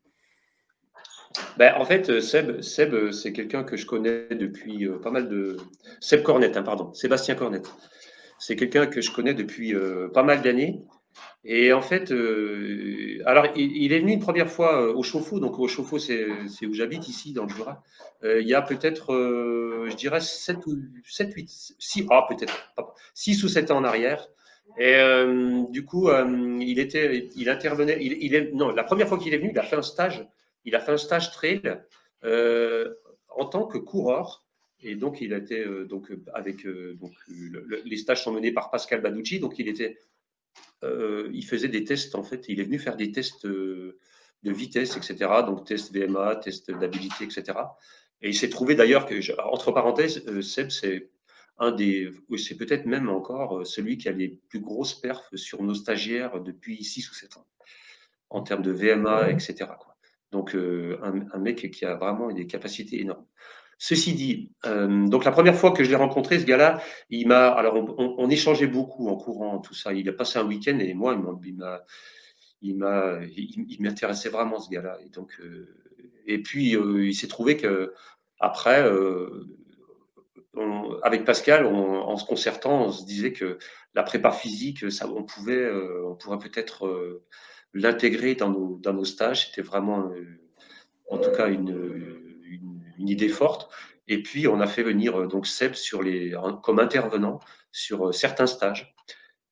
Ben, en fait, Seb, Seb c'est quelqu'un que je connais depuis pas mal de. Seb Cornette, hein, pardon, Sébastien Cornette. C'est quelqu'un que je connais depuis pas mal d'années. Et en fait, euh, alors il, est venu une première fois euh, au Chauffour, donc au Chauffour, c'est où j'habite ici, dans le Jura. Euh, il y a peut-être, je dirais, 7 ou 7, 8, 6, ah, peut-être, 6 ou 7 ans en arrière. Et du coup, il était, il intervenait, il, est, non, la première fois qu'il est venu, il a fait un stage, il a fait un stage trail en tant que coureur. Et donc, il était donc avec donc les stages sont menés par Pascal Baducci, donc il était euh, il faisait des tests, en fait. Il est venu faire des tests euh, de vitesse, etc. Donc, test VMA, test d'habilité, etc. Et il s'est trouvé d'ailleurs que, entre parenthèses, Seb, c'est un des, c'est peut-être même encore celui qui a les plus grosses perfs sur nos stagiaires depuis 6 ou 7 ans, en termes de VMA, etc. Quoi. Donc, un, mec qui a vraiment des capacités énormes. Ceci dit, donc la première fois que je l'ai rencontré, ce gars-là, il m'a, alors on, échangeait beaucoup en courant, tout ça. Il a passé un week-end et moi, il m'a, il m'intéressait vraiment ce gars-là. Et donc, et puis il s'est trouvé que après, avec Pascal, en se concertant, on se disait que la prépa physique, ça, on pouvait, on pourrait peut-être l'intégrer dans nos, dans nos stages. C'était vraiment, en tout cas, une idée forte. Et puis, on a fait venir euh, donc Seb sur les, comme intervenant sur euh, certains stages.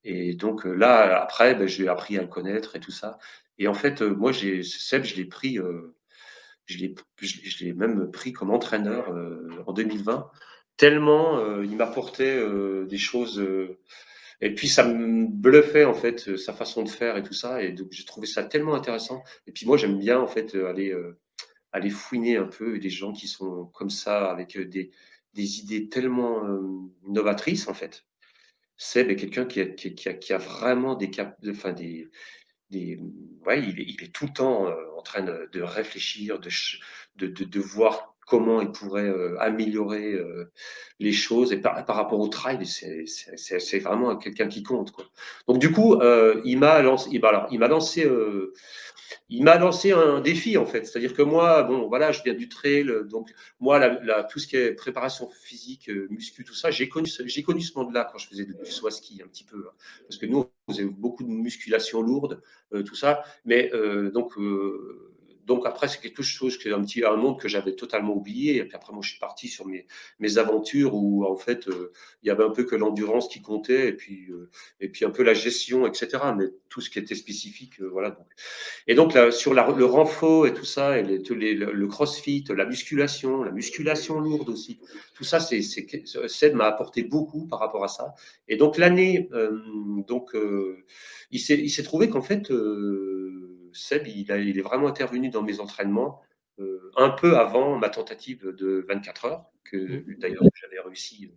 Et donc euh, là, après, ben, j'ai appris à le connaître et tout ça. Et en fait, moi, j'ai Seb, je l'ai pris, je l'ai même pris comme entraîneur en 2020. Tellement il m'apportait des choses. et puis ça me bluffait en fait sa façon de faire et tout ça. Et donc j'ai trouvé ça tellement intéressant. Et puis moi, j'aime bien en fait aller aller fouiner un peu des gens qui sont comme ça, avec euh, des, idées tellement euh, novatrices, en fait. Seb est quelqu'un qui a, vraiment des cap, enfin des, il est, tout le temps euh, en train de, réfléchir, de, de, voir comment il pourrait améliorer les choses. Et par, rapport au trail, c'est vraiment quelqu'un qui compte. Donc du coup, il m'a lancé, il, alors, lancé il m'a lancé un défi en fait. C'est-à-dire que moi, bon, voilà, je viens du trail, donc moi, la, tout ce qui est préparation physique, euh, muscu, tout ça, j'ai connu, j'ai connu ce monde-là quand je faisais du saut ski un petit peu, hein. parce que nous, on faisait beaucoup de musculation lourde, euh, tout ça, mais euh, donc donc après, c'est quelque chose qui est un petit un monde que j'avais totalement oublié. Et puis après, moi, je suis parti sur mes, mes aventures où en fait, euh, il y avait un peu que l'endurance qui comptait et puis euh, et puis un peu la gestion, etc. Mais tout ce qui était spécifique, euh, voilà. Donc. Et donc là, sur le renfort et tout ça, et le CrossFit, la musculation, la musculation lourde aussi. Tout ça, c'est c'est m'a apporté beaucoup par rapport à ça. Et donc l'année, donc il s'est il s'est trouvé qu'en fait Seb, il, est vraiment intervenu dans mes entraînements euh, un peu avant ma tentative de 24 heures, que mmh. d'ailleurs j'avais réussi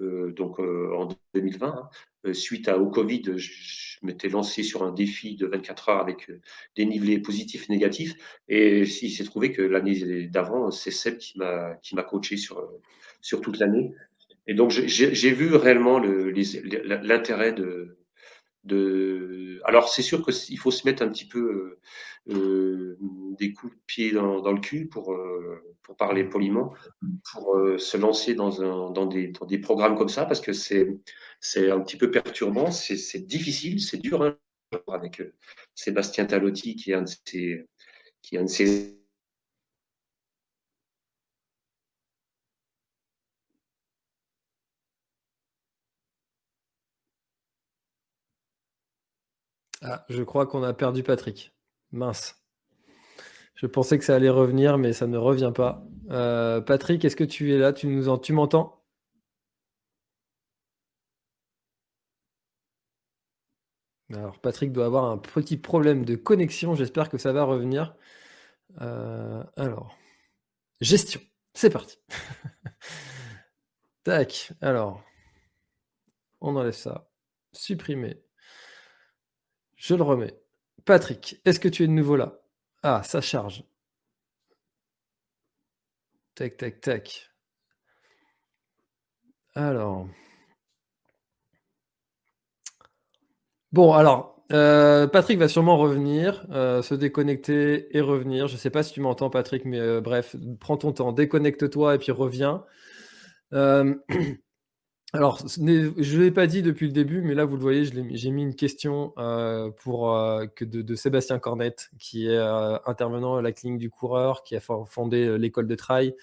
euh, donc euh, en 2020. Hein. suite au Covid, je, m'étais lancé sur un défi de 24 heures avec des nivelés positifs et négatifs. Et il s'est trouvé que l'année d'avant, c'est Seb qui m'a qui m'a coaché sur sur toute l'année. Et donc j'ai vu réellement l'intérêt de de. Alors c'est sûr qu'il faut se mettre un petit peu euh, euh, des coups de pied dans, dans le cul pour, euh, pour parler poliment, pour se lancer dans, un, dans, des, dans des programmes comme ça, parce que c'est un petit peu perturbant, c'est difficile, c'est dur. Hein, avec Sébastien Talotti, qui est un de ses, qui est un de ses Ah, je crois qu'on a perdu Patrick. Mince. Je pensais que ça allait revenir, mais ça ne revient pas. Euh, Patrick, est-ce que tu es là? Tu nous en... tu m'entends? Alors, Patrick doit avoir un petit problème de connexion. J'espère que ça va revenir. Euh, alors, gestion. C'est parti. Tac. Alors, on enlève ça. Supprimer. Je le remets. Patrick, est-ce que tu es de nouveau là? Ah, ça charge. Tac, tac, tac. Alors. Bon, alors, euh, Patrick va sûrement revenir, euh, se déconnecter et revenir. Je ne sais pas si tu m'entends, Patrick, mais euh, bref, prends ton temps, déconnecte-toi et puis reviens. Alors, je ne l'ai pas dit depuis le début, mais là, vous le voyez, j'ai mis une question euh, pour, euh, que de, Sébastien Cornette, qui est euh, intervenant à la clinique du coureur, qui a fondé l'école de trail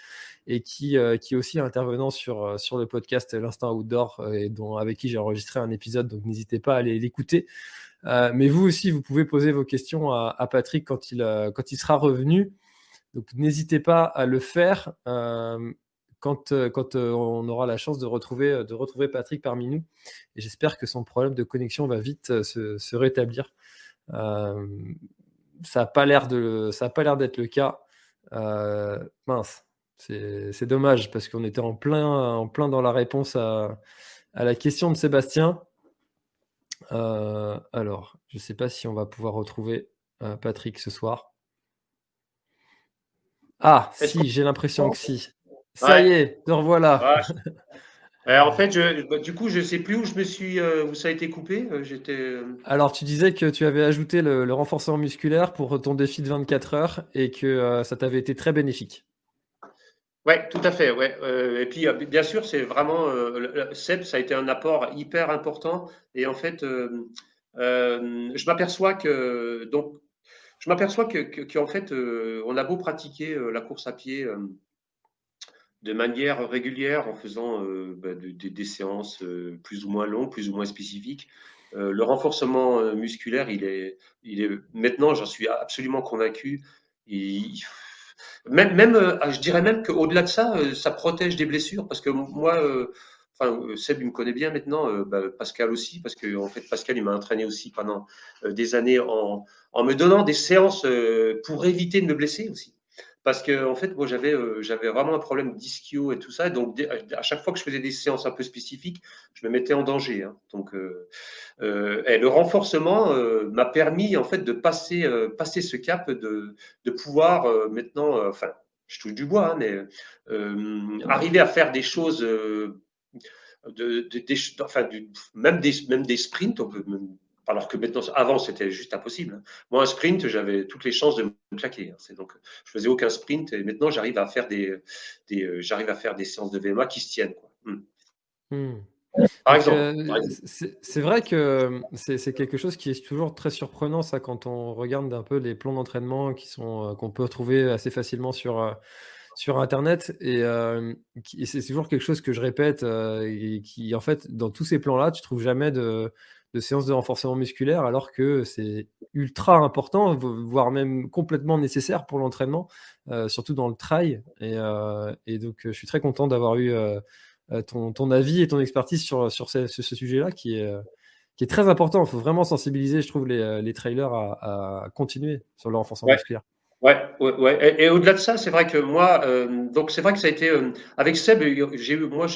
et qui, qui est aussi intervenant sur, sur le podcast L'Instant Outdoor, et dont, avec qui j'ai enregistré un épisode, donc n'hésitez pas à aller l'écouter. mais vous aussi, vous pouvez poser vos questions à, Patrick quand il, quand il sera revenu. Donc n'hésitez pas à le faire quand euh, on aura la chance de retrouver, euh, de retrouver Patrick parmi nous. Et j'espère que son problème de connexion va vite se, rétablir. ça n'a pas l'air d'être le cas. mince. C'est dommage parce qu'on était en plein, en plein dans la réponse à, la question de Sébastien. Euh, alors, je ne sais pas si on va pouvoir retrouver euh, Patrick ce soir. Ah, si, j'ai l'impression que si. Ça y est, te revoilà. en fait, bah, du coup, je ne sais plus où je me suis, où ça a été coupé. J'étais. Alors, tu disais que tu avais ajouté le, le, renforcement musculaire pour ton défi de 24 heures et que ça t'avait été très bénéfique. Oui, tout à fait. Ouais. Euh, et puis, euh, bien sûr, c'est vraiment. Euh, Seb, ça a été un apport hyper important. Et en fait, je m'aperçois que. Donc, je m'aperçois que, que, en fait, on a beau pratiquer la course à pied de manière régulière en faisant bah, des séances plus ou moins longues, plus ou moins spécifiques. le renforcement musculaire, il est, il est maintenant, j'en suis absolument convaincu. Même, même euh, je dirais même qu'au-delà de ça, euh, ça protège des blessures parce que moi, euh, Seb, il me connaît bien maintenant, bah, Pascal aussi, parce que fait, Pascal, il m'a entraîné aussi pendant des années en, me donnant des séances pour éviter de me blesser aussi. Parce que, en fait, moi, j'avais j'avais vraiment un problème d'ischio et tout ça. Donc, à chaque fois que je faisais des séances un peu spécifiques, je me mettais en danger. Hein. Donc, euh, et le renforcement euh, m'a permis en fait de passer, euh, ce cap de, pouvoir maintenant, enfin, je touche du bois, hein, mais arriver à faire des choses, même, des, même des sprints, alors que maintenant, avant, c'était juste impossible. Moi, un sprint, j'avais toutes les chances de me claquer. Hein. C'est donc, je faisais aucun sprint et maintenant, j'arrive à faire des, des j'arrive à faire des séances de VMA qui se tiennent. Quoi. Hmm. Hmm. Par exemple. Euh, c'est vrai que c'est quelque chose qui est toujours très surprenant, ça, quand on regarde un peu les plans d'entraînement qui sont euh, qu'on peut trouver assez facilement sur, euh, sur Internet. Et, c'est toujours quelque chose que je répète et qui, en fait, dans tous ces plans-là, tu trouves jamais de, de séances de renforcement musculaire, alors que c'est ultra important, voire même complètement nécessaire pour l'entraînement, surtout dans le trail. Et, et, donc, je suis très content d'avoir eu euh, ton, ton, avis et ton expertise sur, sur ce, sujet-là qui est, euh, qui est très important. Il faut vraiment sensibiliser, je trouve, les, euh, les trailers à, continuer sur le renforcement musculaire. Ouais, ouais, ouais. Et, au-delà de ça, c'est vrai que moi, donc c'est vrai que ça a été avec Seb, j'ai eu, moi,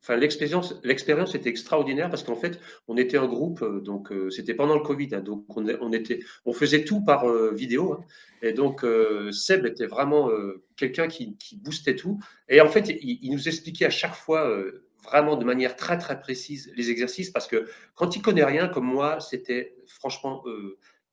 enfin l'expérience, l'expérience était extraordinaire parce qu'en fait, on était un groupe, donc c'était pendant le Covid, hein, donc on, était, on faisait tout par vidéo, hein. et donc Seb était vraiment quelqu'un qui, boostait tout, et en fait, il, il nous expliquait à chaque fois vraiment de manière très très précise les exercices parce que quand il connaît rien comme moi, c'était franchement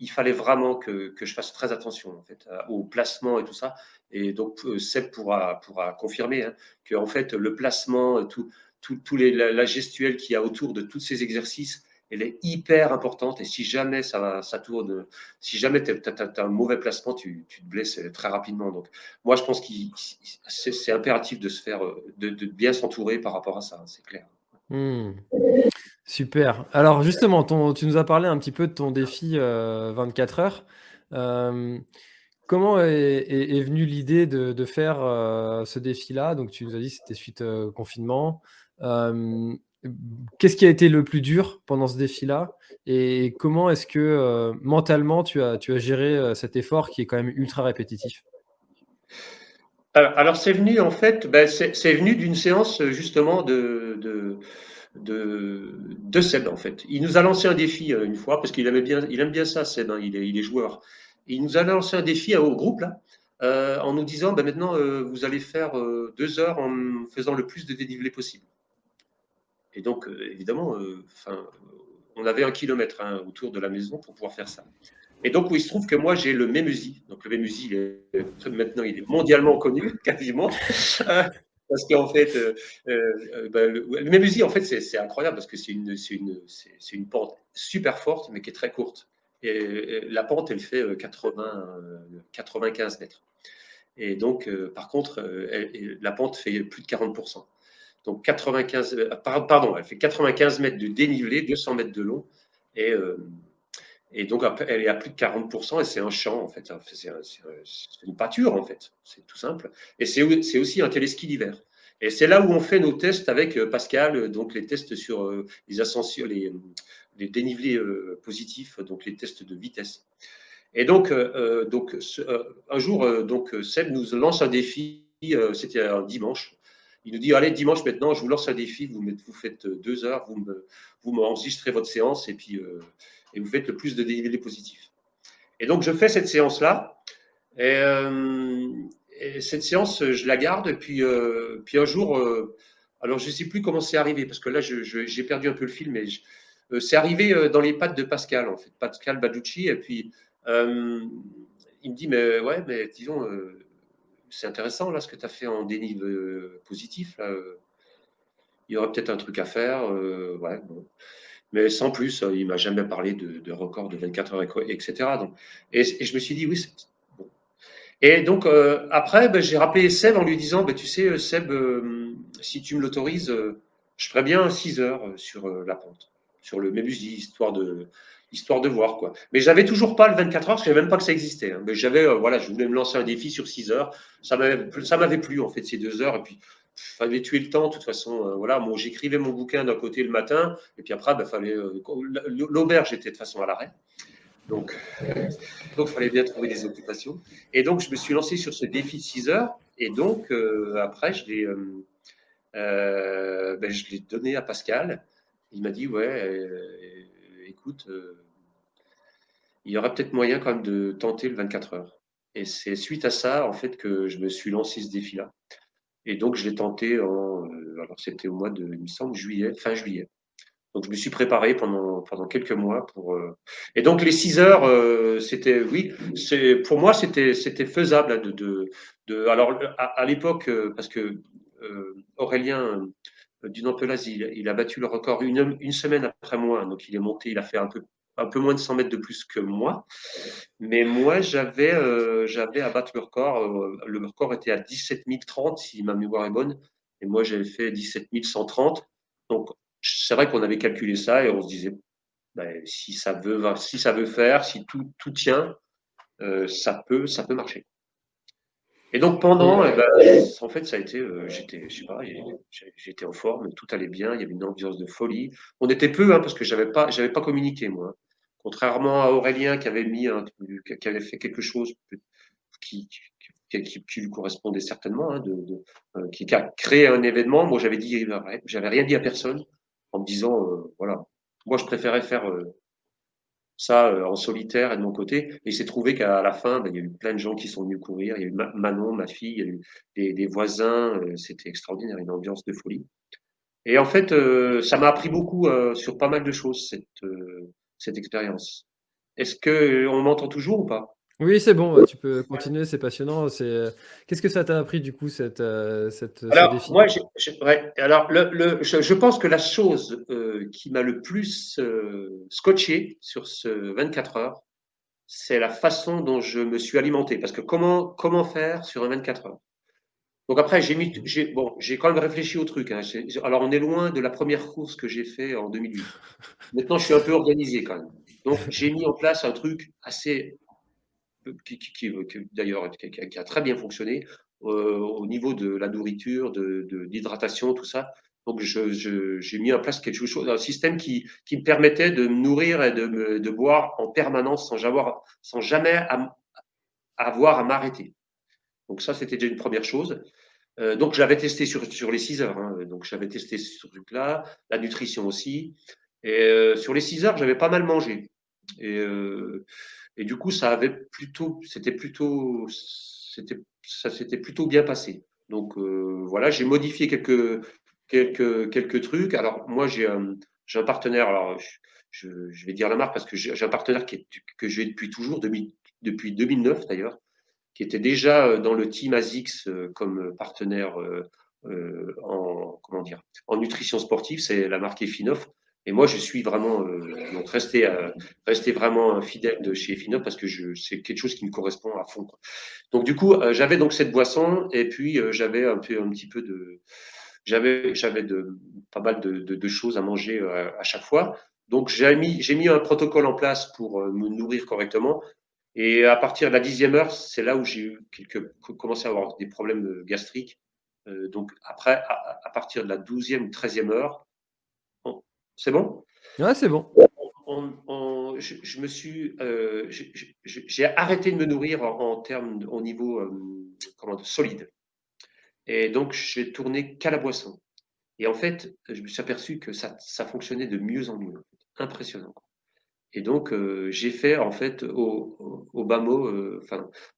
il fallait vraiment que, je fasse très attention en fait, au placement et tout ça. Et donc, euh, Seb pourra, pourra confirmer hein, que en fait, le placement, tout, tout, les, la, gestuelle qu'il y a autour de tous ces exercices, elle est hyper importante. Et si jamais ça, ça tourne, si jamais tu as, un mauvais placement, tu, te blesses très rapidement. Donc, moi, je pense que c'est impératif de se faire, de, bien s'entourer par rapport à ça, hein, c'est clair. Mmh. Super. Alors justement, tu nous as parlé un petit peu de ton défi 24 euh, heures. Euh, comment est, venue l'idée de, faire euh, ce défi-là? Donc tu nous as dit que c'était suite au confinement. Qu'est-ce qui a été le plus dur pendant ce défi-là? Et comment est-ce que mentalement tu as, géré cet effort qui est quand même ultra répétitif? Alors, c'est venu en fait, ben, c'est venu d'une séance justement de, de Seb, en fait. Il nous a lancé un défi euh, une fois, parce qu'il aime bien, il aime bien ça, Seb, hein, il, est, il, est, joueur. il nous a lancé un défi au groupe, là, euh, en nous disant, ben maintenant, euh, vous allez faire deux heures en faisant le plus de dénivelé possible. Et donc, évidemment, on avait un kilomètre hein, autour de la maison pour pouvoir faire ça. Et donc, il se trouve que moi, j'ai le Mémusi. Donc, le Mémusi, maintenant, il est mondialement connu, quasiment. Parce qu'en fait, euh, euh, bah, le, le en fait, c'est incroyable parce que c'est une, une, une pente super forte, mais qui est très courte. Et, la pente, elle fait 80, euh, 95 mètres. Et donc, par contre, la pente fait plus de 40%. Donc, 95, pardon, elle fait 95 mètres de dénivelé, 200 mètres de long. Et, et donc, elle est à plus de 40% et c'est un champ, en fait. C'est une pâture, en fait. C'est tout simple. Et c'est aussi un téléski d'hiver. Et c'est là où on fait nos tests avec euh, Pascal, donc les tests sur euh, les ascensions, les, dénivelés euh, positifs, donc les tests de vitesse. Et donc, un jour, donc Seb nous lance un défi c'était un dimanche. Il nous dit allez dimanche maintenant, je vous lance un défi, vous, faites deux heures, vous vous m'enregistrez votre séance et puis et vous faites le plus de dénivelé positif. Et donc je fais cette séance là. Et, cette séance, je la garde. Et puis, puis un jour, alors je ne sais plus comment c'est arrivé, parce que là, j'ai perdu un peu le film, mais euh, c'est arrivé euh, dans les pattes de Pascal, en fait, Pascal Baducci. Et puis, euh, il me dit, mais ouais, mais disons, c'est intéressant, là, ce que tu as fait en déni positif. Là, il y aurait peut-être un truc à faire. ouais, Mais sans plus, il m'a jamais parlé de, record de 24 heures, etc. Donc, et, et je me suis dit, oui, c'est bon. Et donc, après, ben, j'ai rappelé Seb en lui disant, ben, tu sais, Seb, si tu me l'autorises, euh, je ferais bien 6 heures euh, sur euh, la pente, sur le Mébusi, histoire de, histoire de voir quoi. Mais j'avais toujours pas le 24 heures, je savais même pas que ça existait. Hein. Mais j'avais, voilà, je voulais me lancer un défi sur 6 heures. Ça m'avait, plu en fait ces deux heures. Et puis, fallait tuer le temps. De toute façon, voilà, moi j'écrivais mon bouquin d'un côté le matin, et puis après, ben, fallait l'auberge était de toute façon à l'arrêt. Donc, donc, il fallait bien trouver des occupations. Et donc, je me suis lancé sur ce défi de 6 heures. Et donc, après, je l'ai, euh, ben, je l'ai donné à Pascal. Il m'a dit Ouais, euh, écoute, euh, il y aura peut-être moyen quand même de tenter le 24 heures. Et c'est suite à ça, en fait, que je me suis lancé ce défi-là. Et donc, je l'ai tenté en. alors, c'était au mois de, il me semble, juillet, fin juillet. Donc, je me suis préparé pendant, pendant quelques mois pour. Et donc, les 6 heures, c'était. Oui, c'est, pour moi, c'était, c'était faisable hein, de, de, de. alors, à l'époque, parce que euh, Aurélien euh, du Nampelaz, il, a battu le record une, une, semaine après moi. Donc, il est monté, il a fait un peu, un peu moins de 100 mètres de plus que moi. Mais moi, j'avais euh, j'avais à battre le record. le record était à 17 030, si ma mémoire est bonne. Et moi, j'avais fait 17 130. Donc, c'est vrai qu'on avait calculé ça et on se disait, ben, si, ça veut, si ça veut faire, si tout, tout tient, ça, peut, ça peut marcher. Et donc pendant, eh ben, en fait, ça a été, euh, j'étais, je sais pas, j'étais en forme, tout allait bien, il y avait une ambiance de folie. On était peu, hein, parce que j'avais pas, j'avais pas communiqué moi. Contrairement à Aurélien qui avait mis, un, qui avait fait quelque chose qui, qui, qui, lui correspondait certainement, hein, de, de euh, qui, a créé un événement. Moi, j'avais dit, j'avais rien dit à personne en me disant, euh, voilà, moi, je préférais faire ça euh, en solitaire et de mon côté. Et il s'est trouvé qu'à la fin, ben, il y a eu plein de gens qui sont venus courir. Il y a eu Manon, ma fille, il y a eu des, des voisins. Euh, c'était extraordinaire, une ambiance de folie. Et en fait, euh, ça m'a appris beaucoup sur pas mal de choses, cette, cette expérience. Est-ce que on m'entend toujours ou pas? Oui, c'est bon, tu peux continuer, c'est passionnant. C'est... Qu'est-ce que ça t'a appris du coup, cette, cette, Alors, moi, Alors, le, je, pense que la chose euh, qui m'a le plus euh, scotché sur ce 24 heures, c'est la façon dont je me suis alimenté. Parce que comment, comment faire sur un 24 heures? Donc après, j'ai, quand même réfléchi au truc. Hein. alors, on est loin de la première course que j'ai fait en 2008. Maintenant, je suis un peu organisé quand même. Donc, j'ai mis en place un truc assez qui, d'ailleurs qui, a très bien fonctionné euh, au niveau de la nourriture, de, l'hydratation, tout ça. Donc, j'ai mis en place quelque chose, un système qui, qui me permettait de me nourrir et de boire en permanence sans, avoir, sans jamais avoir à m'arrêter. Donc, ça, c'était déjà une première chose. Euh, donc, j'avais testé sur, sur les 6 heures. Hein. Donc, j'avais testé ce truc-là, la nutrition aussi. Et euh, sur les 6 heures, j'avais pas mal mangé. Et, euh, et du coup, ça avait plutôt, c'était plutôt, c'était, ça s'était plutôt bien passé. Donc euh, voilà, j'ai modifié quelques, quelques, quelques trucs. Alors moi, j'ai un, j'ai un partenaire. Alors je, vais dire la marque parce que j'ai un partenaire qui est, que j'ai depuis toujours, depuis 2009 d'ailleurs, qui était déjà euh, dans le team ASICS euh, comme partenaire euh, en comment dire en nutrition sportive. C'est la marque Efinoff. Et moi, je suis vraiment donc rester, euh, rester vraiment fidèle de chez Finop parce que c'est quelque chose qui me correspond à fond. Donc du coup, j'avais donc cette boisson et puis j'avais un peu un petit peu de, j'avais j'avais de pas mal de, de, de choses à manger à chaque fois. Donc j'ai mis j'ai mis un protocole en place pour me nourrir correctement. Et à partir de la dixième heure, c'est là où j'ai eu quelques commencé à avoir des problèmes gastriques. donc après, à, à partir de la douzième ou treizième heure, c'est bon? Ouais, c'est bon. je, me suis, euh, j'ai arrêté de me nourrir en, termes au niveau euh, comment, solide. Et donc, je n'ai tourné qu'à la boisson. Et en fait, je me suis aperçu que ça, ça fonctionnait de mieux en mieux. Impressionnant. Et donc, euh, j'ai fait, en fait, au, au, bas mot, euh,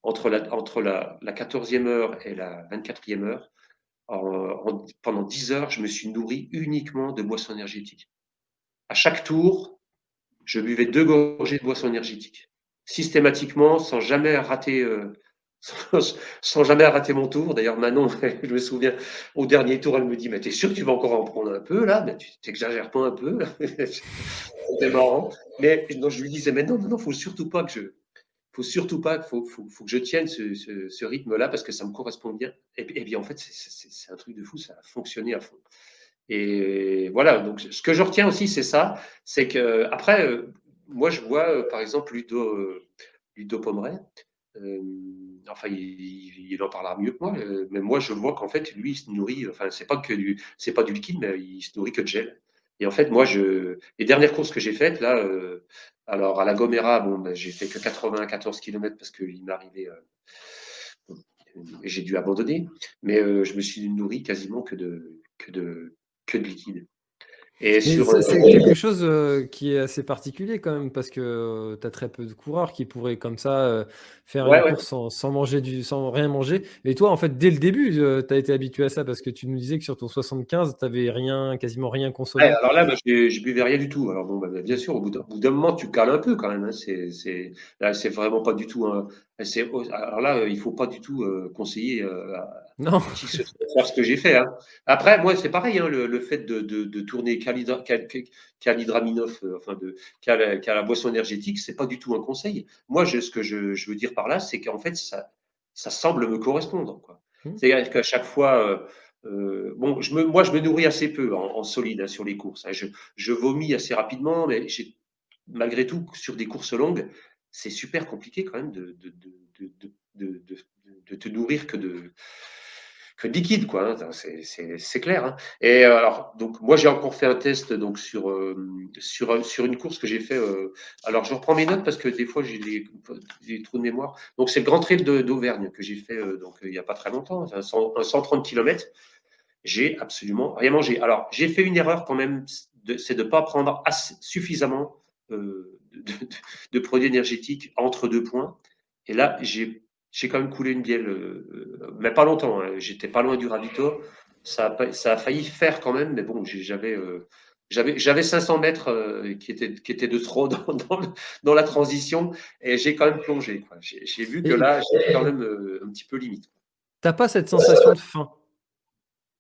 entre, la 14e heure et la 24e heure, pendant 10 heures, je me suis nourri uniquement de boissons énergétiques. À chaque tour, je buvais deux gorgées de boissons énergétiques, systématiquement, sans jamais rater, euh, sans, jamais rater mon tour. D'ailleurs, Manon, je me souviens, au dernier tour, elle me dit, mais t'es sûr que tu vas encore en prendre un peu là? Mais tu t'exagères pas un peu C'était marrant. Mais non, je lui disais, mais non, non, non, faut surtout pas que je, faut surtout pas, faut, faut, que je tienne ce, ce, rythme-là parce que ça me correspond bien. Et, et bien, en fait, c'est un truc de fou, ça a fonctionné à fond. Et voilà, donc ce que je retiens aussi, c'est ça, c'est que après, euh, moi, je vois, euh, par exemple, Ludo, euh, Ludo Pomeray, enfin, il, en parlera mieux que moi, mais moi, je vois qu'en fait, lui, il se nourrit, enfin, c'est pas que du, pas du liquide, mais il se nourrit que de gel. Et en fait, moi, je, les dernières courses que j'ai faites, là, euh, alors à la Gomera, bon, ben, j'ai fait que 94 km parce qu'il m'est arrivé, euh, j'ai dû abandonner, mais euh, je me suis nourri quasiment que de, que de liquide. Et sur, c'est quelque chose qui est assez particulier quand même, parce que tu as très peu de coureurs qui pourraient comme ça faire une course sans, manger du, sans rien manger. Et toi, en fait, dès le début, tu as été habitué à ça, parce que tu nous disais que sur ton 75, tu n'avais rien, quasiment rien consommé. alors là, bah, je buvais rien du tout. Alors bon, bah, bien sûr, au bout d'un moment, tu cales un peu quand même. Hein. C'est, là, c'est vraiment pas du tout. alors là, il faut pas du tout conseiller non. faire ce que j'ai fait. Hein. Après, moi, c'est pareil, hein, le, fait de, de, de tourner Kalidraminov, euh, enfin, de, qu'à la, boisson énergétique, c'est pas du tout un conseil. Moi, je, ce que je, je, veux dire par là, c'est qu'en fait, ça, ça semble me correspondre. Mmh. C'est-à-dire qu'à chaque fois, euh, euh, bon, je me, moi, je me nourris assez peu en, en solide hein, sur les courses. Je, je, vomis assez rapidement, mais malgré tout, sur des courses longues, c'est super compliqué quand même de, de, de, de te nourrir que de que liquide, quoi. Hein, c'est clair. Hein. Et euh, alors, donc, moi, j'ai encore fait un test donc sur euh, sur sur une course que j'ai fait. Euh, alors, je reprends mes notes parce que des fois, j'ai des, trous de mémoire. Donc, c'est le Grand Trail d'Auvergne que j'ai fait donc il n'y a pas très longtemps, un, 130 km. J'ai absolument rien mangé. Alors, j'ai fait une erreur quand même, c'est de ne pas prendre suffisamment de, de produits énergétiques entre deux points. Et là, j'ai j'ai quand même coulé une bielle, euh, euh, mais pas longtemps. Hein. J'étais pas loin du ravito. Ça a, ça a failli faire quand même, mais bon, j'avais euh, j'avais 500 mètres qui, étaient, qui étaient de trop dans, dans, dans la transition et j'ai quand même plongé. J'ai vu que là, j'étais quand même un petit peu limite. T'as pas cette sensation de faim?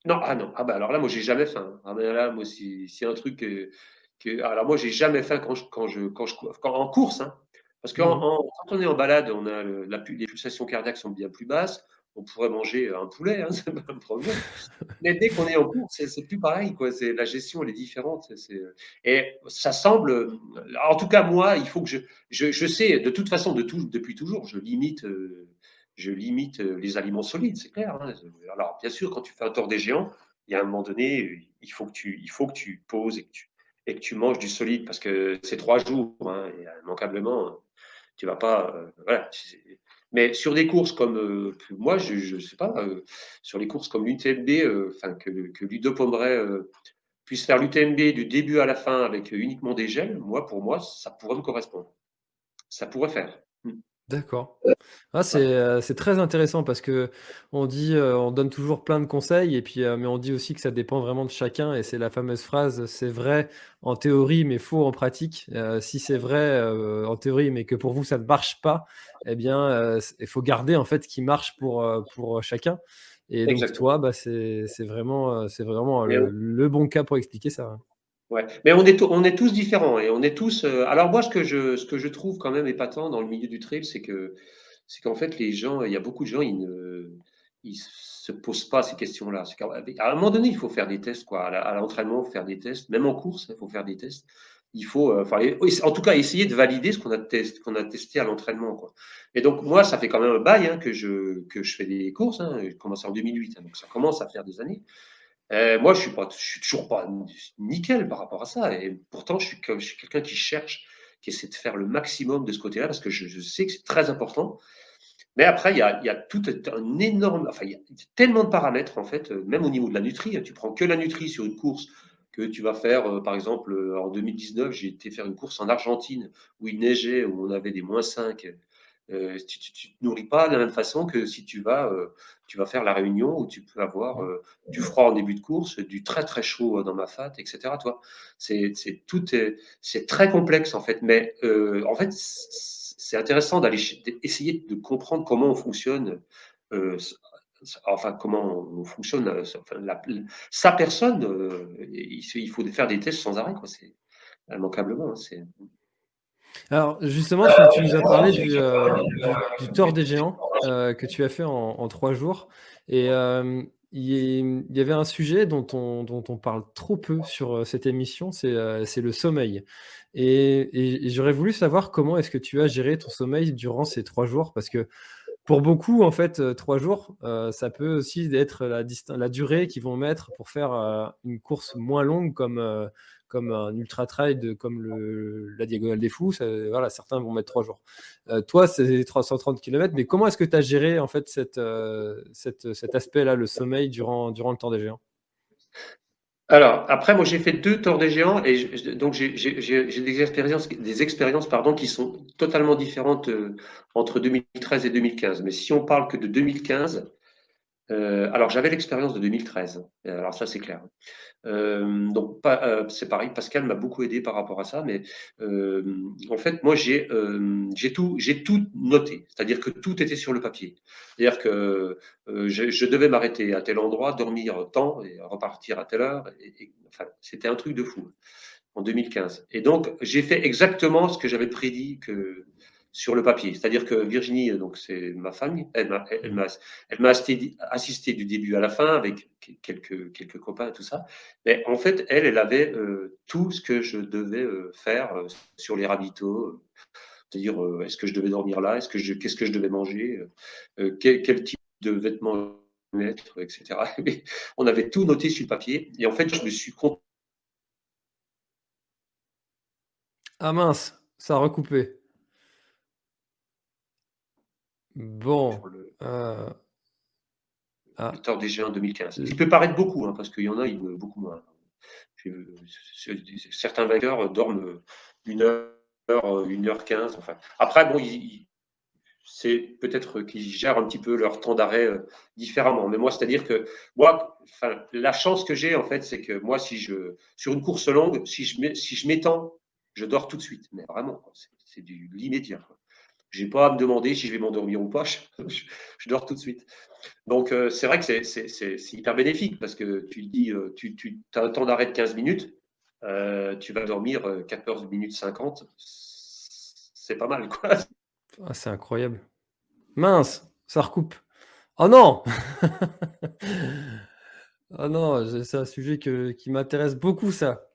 Non, ah non. Ah bah alors là, moi, j'ai jamais faim. Ah ben là, moi, c'est un truc que, que, alors moi, j'ai jamais faim quand je, quand je, quand je, quand, en course. Hein. Parce que mmh. quand on est en balade, on a la, les pulsations cardiaques sont bien plus basses. On pourrait manger un poulet, hein, c'est pas un problème. Mais dès qu'on est en course, c'est plus pareil. Quoi. La gestion, elle est différente. Et ça semble, en tout cas, moi, il faut que je, je, je sais, de toute façon, de tout, depuis toujours, je limite, euh, je limite euh, les aliments solides, c'est clair. Hein. Alors, bien sûr, quand tu fais un tour des géants, il y a un moment donné, il faut que tu, il faut que tu poses et que tu, et que tu manges du solide parce que c'est trois jours, hein, et immanquablement tu vas pas. Euh, voilà. Mais sur des courses comme euh, moi, je ne sais pas, euh, sur les courses comme l'UTMB, enfin que, que Ludo Pomeray puisse faire l'UTMB du début à la fin avec uniquement des gels, moi, pour moi, ça pourrait me correspondre. Ça pourrait faire. D'accord. Ah, euh, c'est très intéressant parce que on dit, euh, on donne toujours plein de conseils et puis, euh, mais on dit aussi que ça dépend vraiment de chacun et c'est la fameuse phrase: «C'est vrai en théorie, mais faux en pratique». si c'est vrai, en théorie, mais que pour vous ça ne marche pas, eh bien, il faut garder en fait ce qui marche pour, pour chacun et donc toi, bah, c'est vraiment, c'est vraiment le bon cas pour expliquer ça, hein. Ouais, mais on est, on est tous différents et on est tous. Euh, alors moi, ce que je, ce que je trouve quand même épatant dans le milieu du trail, c'est que, c'est qu'en fait, les gens, il y a beaucoup de gens, ils ne, ils se posent pas ces questions-là. À un moment donné, il faut faire des tests, quoi. À l'entraînement, faire des tests, même en course, il faut faire des tests. Il faut, euh, enfin, en tout cas, essayer de valider ce qu'on a, testé, à l'entraînement. Et donc moi, ça fait quand même un bail hein, que je, que je fais des courses. Hein. J'ai en 2008, hein, donc ça commence à faire des années. Euh, moi, je suis, suis toujours pas nickel par rapport à ça. Et pourtant, je suis, quelqu'un qui cherche, qui essaie de faire le maximum de ce côté-là, parce que je, sais que c'est très important. Mais après, il y a, tout un énorme, enfin, il y a tellement de paramètres, en fait, euh, même au niveau de la nutrie. Hein. tu prends que la nutrie sur une course que tu vas faire, euh, par exemple, en 2019, j'ai été faire une course en Argentine où il neigeait, où on avait des moins 5. Tu ne te nourris pas de la même façon que si tu vas, tu vas faire la réunion où tu peux avoir du froid en début de course, du très très chaud dans ma fat, etc. Toi, c'est tout, c'est très complexe en fait. Mais en fait, c'est intéressant d'aller essayer de comprendre comment on fonctionne, euh, enfin comment on fonctionne, euh, sa personne. Euh, il, faut faire des tests sans arrêt, quoi. C'est immanquablement. Hein, alors justement, tu, nous as parlé du, du, tort des géants que tu as fait en, trois jours. Et il y avait un sujet dont on, parle trop peu sur cette émission, c'est le sommeil. Et, j'aurais voulu savoir comment est-ce que tu as géré ton sommeil durant ces trois jours, parce que pour beaucoup, en fait, euh, trois jours, euh, ça peut aussi être la, durée qu'ils vont mettre pour faire euh, une course moins longue comme, comme un ultra trail, comme le, la Diagonale des Fous. voilà, certains vont mettre trois jours. toi, c'est 330 km, mais comment est-ce que tu as géré en fait cette, cet aspect-là, le sommeil, durant, durant le temps des géants? Alors, après, moi, j'ai fait deux tours des géants et donc j'ai des expériences, des expériences pardon, qui sont totalement différentes euh, entre 2013 et 2015. Mais si on parle que de 2015, euh, alors j'avais l'expérience de 2013, alors ça c'est clair. Euh, donc euh, c'est pareil, Pascal m'a beaucoup aidé par rapport à ça, mais en fait moi j'ai j'ai tout j'ai tout noté, c'est-à-dire que tout était sur le papier. C'est-à-dire que je, devais m'arrêter à tel endroit, dormir tant et repartir à telle heure. Enfin c'était un truc de fou en 2015. Et donc j'ai fait exactement ce que j'avais prédit que sur le papier. C'est-à-dire que Virginie, donc c'est ma famille, elle m'a, assisté, du début à la fin avec quelques, quelques copains et tout ça. Mais en fait, elle, elle avait euh, tout ce que je devais euh, faire euh, sur les ravitaux. C'est-à-dire, est-ce que je devais dormir là Est-ce que qu'est-ce que je devais manger quel, type de vêtements mettre, etc. on avait tout noté sur le papier. Et en fait, je me suis compte. Ah mince, ça a recoupé. Bon. le, euh, ah. tort des géants 2015. Il peut paraître beaucoup, hein, parce qu'il y en a il, beaucoup moins. Certains vainqueurs dorment une heure, une heure quinze. Enfin. Après, bon, c'est peut-être qu'ils gèrent un petit peu leur temps d'arrêt euh, différemment. Mais moi, c'est-à-dire que moi, la chance que j'ai, en fait, c'est que moi, si je, sur une course longue, si je, si je m'étends, je dors tout de suite. Mais vraiment, c'est du l'immédiat. Je n'ai pas à me demander si je vais m'endormir ou pas. Je, dors tout de suite. Donc, euh, c'est vrai que c'est hyper bénéfique parce que tu dis, euh, tu, tu as un temps d'arrêt de 15 minutes, euh, tu vas dormir 14 minutes 50. C'est pas mal, quoi. Ah, c'est incroyable. Mince, ça recoupe. Oh non Oh non, c'est un sujet qui m'intéresse beaucoup, ça.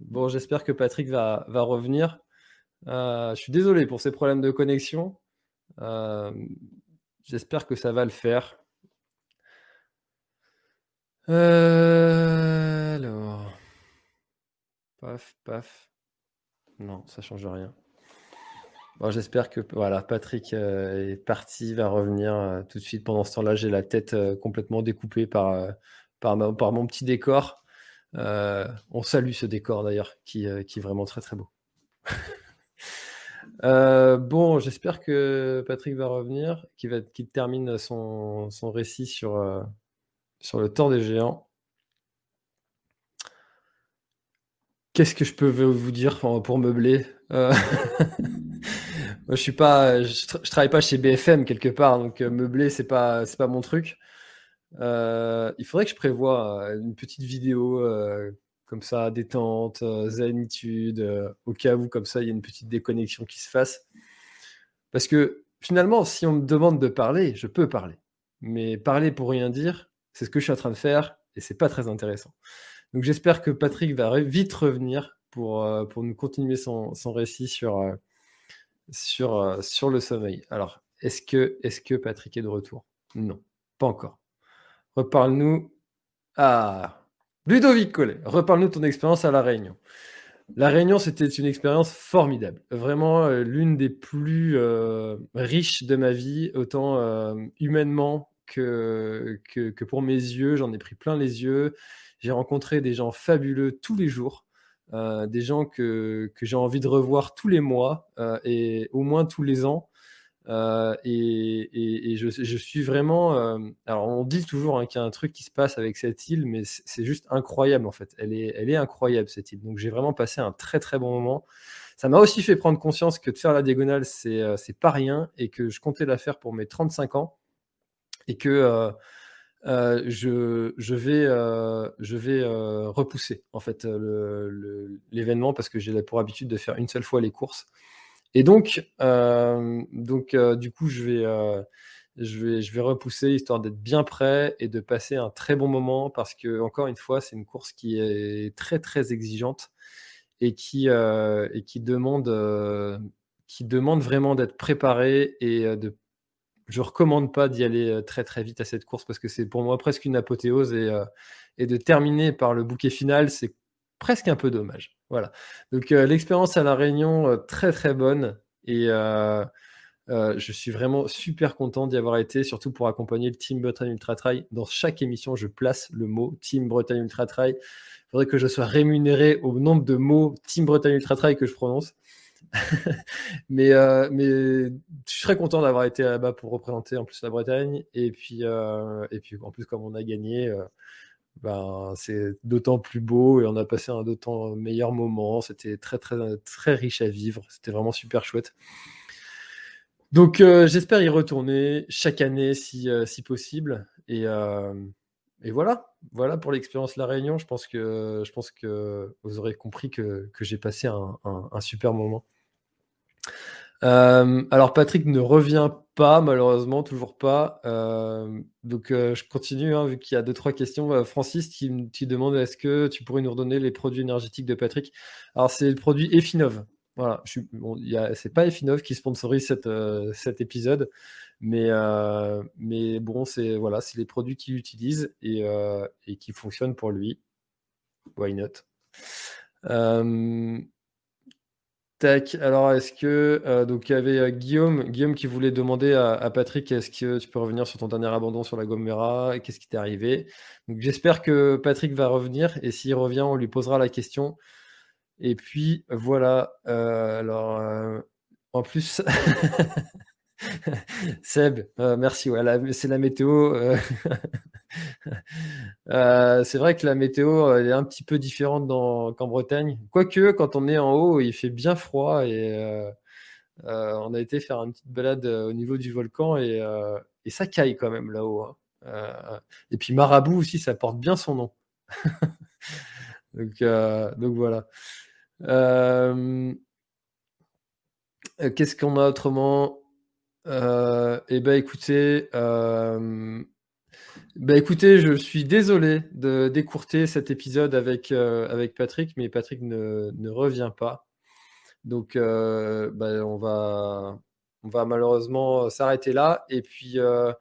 bon, j'espère que Patrick va, va revenir. Euh, je suis désolé pour ces problèmes de connexion. Euh, j'espère que ça va le faire. Euh, alors. Paf, paf. Non, ça change rien. J'espère que voilà, Patrick est parti, va revenir tout de suite. Pendant ce temps-là, j'ai la tête complètement découpée par, par, par, mon petit décor. on salue ce décor d'ailleurs, qui, qui est vraiment très très beau. Euh, bon, j'espère que Patrick va revenir, qu'il termine son, récit sur, euh, sur le temps des géants. Qu'est-ce que je peux vous dire pour meubler euh, Moi, je suis pas, je, travaille pas chez BFM quelque part, donc meubler c'est pas, c'est pas mon truc. il faudrait que je prévoie une petite vidéo comme ça, détente, euh, zénitude, euh, au cas où, comme ça, il y a une petite déconnexion qui se fasse. Parce que finalement, si on me demande de parler, je peux parler. Mais parler pour rien dire, c'est ce que je suis en train de faire et c'est pas très intéressant. Donc j'espère que Patrick va vite revenir pour, euh, pour nous continuer son, récit sur, sur, sur le sommeil. Alors, est-ce que, est que Patrick est de retour? Non, pas encore. Reparle-nous. Ah, Ludovic Collet, reparle-nous de ton expérience à La Réunion. La Réunion, c'était une expérience formidable. Vraiment euh, l'une des plus euh, riches de ma vie, autant euh, humainement que, pour mes yeux. J'en ai pris plein les yeux. J'ai rencontré des gens fabuleux tous les jours, des gens que j'ai envie de revoir tous les mois et au moins tous les ans. Euh, et, je, suis vraiment. Euh, alors, on dit toujours hein, qu'il y a un truc qui se passe avec cette île, mais c'est juste incroyable en fait. Elle est, incroyable cette île. Donc, j'ai vraiment passé un très très bon moment. Ça m'a aussi fait prendre conscience que de faire la diagonale, c'est euh, pas rien et que je comptais la faire pour mes 35 ans et que je, je, vais, je vais repousser en fait l'événement parce que j'ai pour habitude de faire une seule fois les courses. Et donc, euh, donc euh, du coup, je vais, euh, je, vais, je vais repousser histoire d'être bien prêt et de passer un très bon moment parce que, encore une fois, c'est une course qui est très, très exigeante et qui, et qui, demande, qui demande vraiment d'être préparé et de je recommande pas d'y aller très très vite à cette course parce que c'est pour moi presque une apothéose et, et de terminer par le bouquet final, c'est presque un peu dommage. Voilà. Donc euh, l'expérience à La Réunion, euh, très très bonne. Et euh, je suis vraiment super content d'y avoir été, surtout pour accompagner le Team Bretagne Ultra Trail. Dans chaque émission, je place le mot Team Bretagne Ultra Trail. Il faudrait que je sois rémunéré au nombre de mots Team Bretagne Ultra Trail que je prononce. mais, mais je suis très content d'avoir été là-bas pour représenter en plus la Bretagne. Et puis, et puis en plus, comme on a gagné, ben, c'est d'autant plus beau et on a passé un d'autant meilleur moment. C'était très, très, très riche à vivre. C'était vraiment super chouette. Donc, euh, j'espère y retourner chaque année si, euh, si possible. Et, euh, et, voilà, voilà pour l'expérience La Réunion. Je pense que, je pense que vous aurez compris que, que j'ai passé un, un, super moment. Alors, Patrick ne revient pas, malheureusement, toujours pas. Euh, donc, euh, je continue, hein, vu qu'il y a deux, trois questions. Euh, Francis qui, demande est-ce que tu pourrais nous redonner les produits énergétiques de Patrick? Alors, c'est le produit Effinov. Voilà, c'est pas Effinov qui sponsorise cet épisode, mais, mais bon, c'est voilà, les produits qu'il utilise et, et qui fonctionnent pour lui. Why not? Tac, alors est-ce que. Euh, donc il y avait euh, Guillaume, Guillaume qui voulait demander à, Patrick est-ce que tu peux revenir sur ton dernier abandon sur la Gomera? Qu'est-ce qui t'est arrivé? Donc j'espère que Patrick va revenir et s'il revient, on lui posera la question. Et puis voilà, euh, alors en plus. Seb, merci. Ouais, c'est la météo. Euh, c'est vrai que la météo est un petit peu différente qu'en Bretagne. Quoique, quand on est en haut, il fait bien froid et euh, euh, on a été faire une petite balade au niveau du volcan et, ça caille quand même là-haut. Hein. et puis Marabout aussi, ça porte bien son nom. donc voilà. Qu'est-ce qu'on a autrement? Eh ben écoutez, bah écoutez, je suis désolé de d'écourter cet épisode avec, euh, avec Patrick, mais Patrick ne, ne revient pas. Donc euh, bah, on, va, on va malheureusement s'arrêter là. Et puis, euh,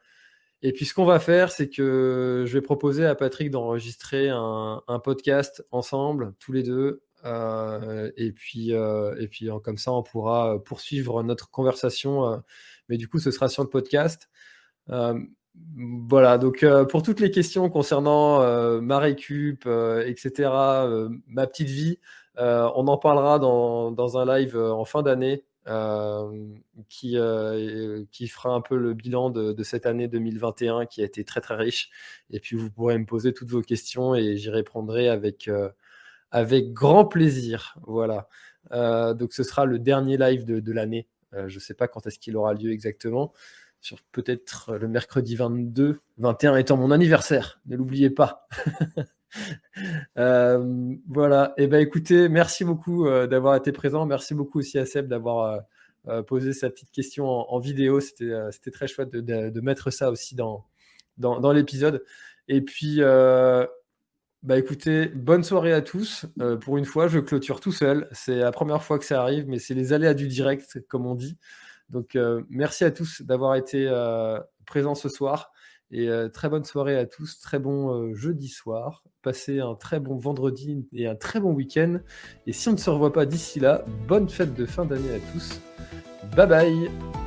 et puis ce qu'on va faire, c'est que je vais proposer à Patrick d'enregistrer un, un, podcast ensemble, tous les deux. et puis, et puis comme ça, on pourra poursuivre notre conversation. Mais du coup, ce sera sur le podcast. Voilà, donc euh, pour toutes les questions concernant euh, ma récup, euh, etc., ma petite vie, on en parlera dans, dans un live en fin d'année qui, qui fera un peu le bilan de, de, cette année 2021 qui a été très très riche. Et puis vous pourrez me poser toutes vos questions et j'y répondrai avec, avec grand plaisir. Voilà. donc ce sera le dernier live de, de l'année. Je ne sais pas quand est-ce qu'il aura lieu exactement sur peut-être le mercredi 22, 21 étant mon anniversaire, ne l'oubliez pas. Euh, voilà, et eh ben écoutez, merci beaucoup euh, d'avoir été présent, merci beaucoup aussi à Seb d'avoir euh, posé sa petite question en, vidéo, c'était très chouette de, mettre ça aussi dans, dans, l'épisode. Et puis, bah écoutez, bonne soirée à tous. pour une fois, je clôture tout seul. C'est la première fois que ça arrive, mais c'est les aléas du direct, comme on dit. Donc, euh, merci à tous d'avoir été euh, présents ce soir. Et très bonne soirée à tous, très bon jeudi soir. Passez un très bon vendredi et un très bon week-end. Et si on ne se revoit pas d'ici là, bonne fête de fin d'année à tous. Bye bye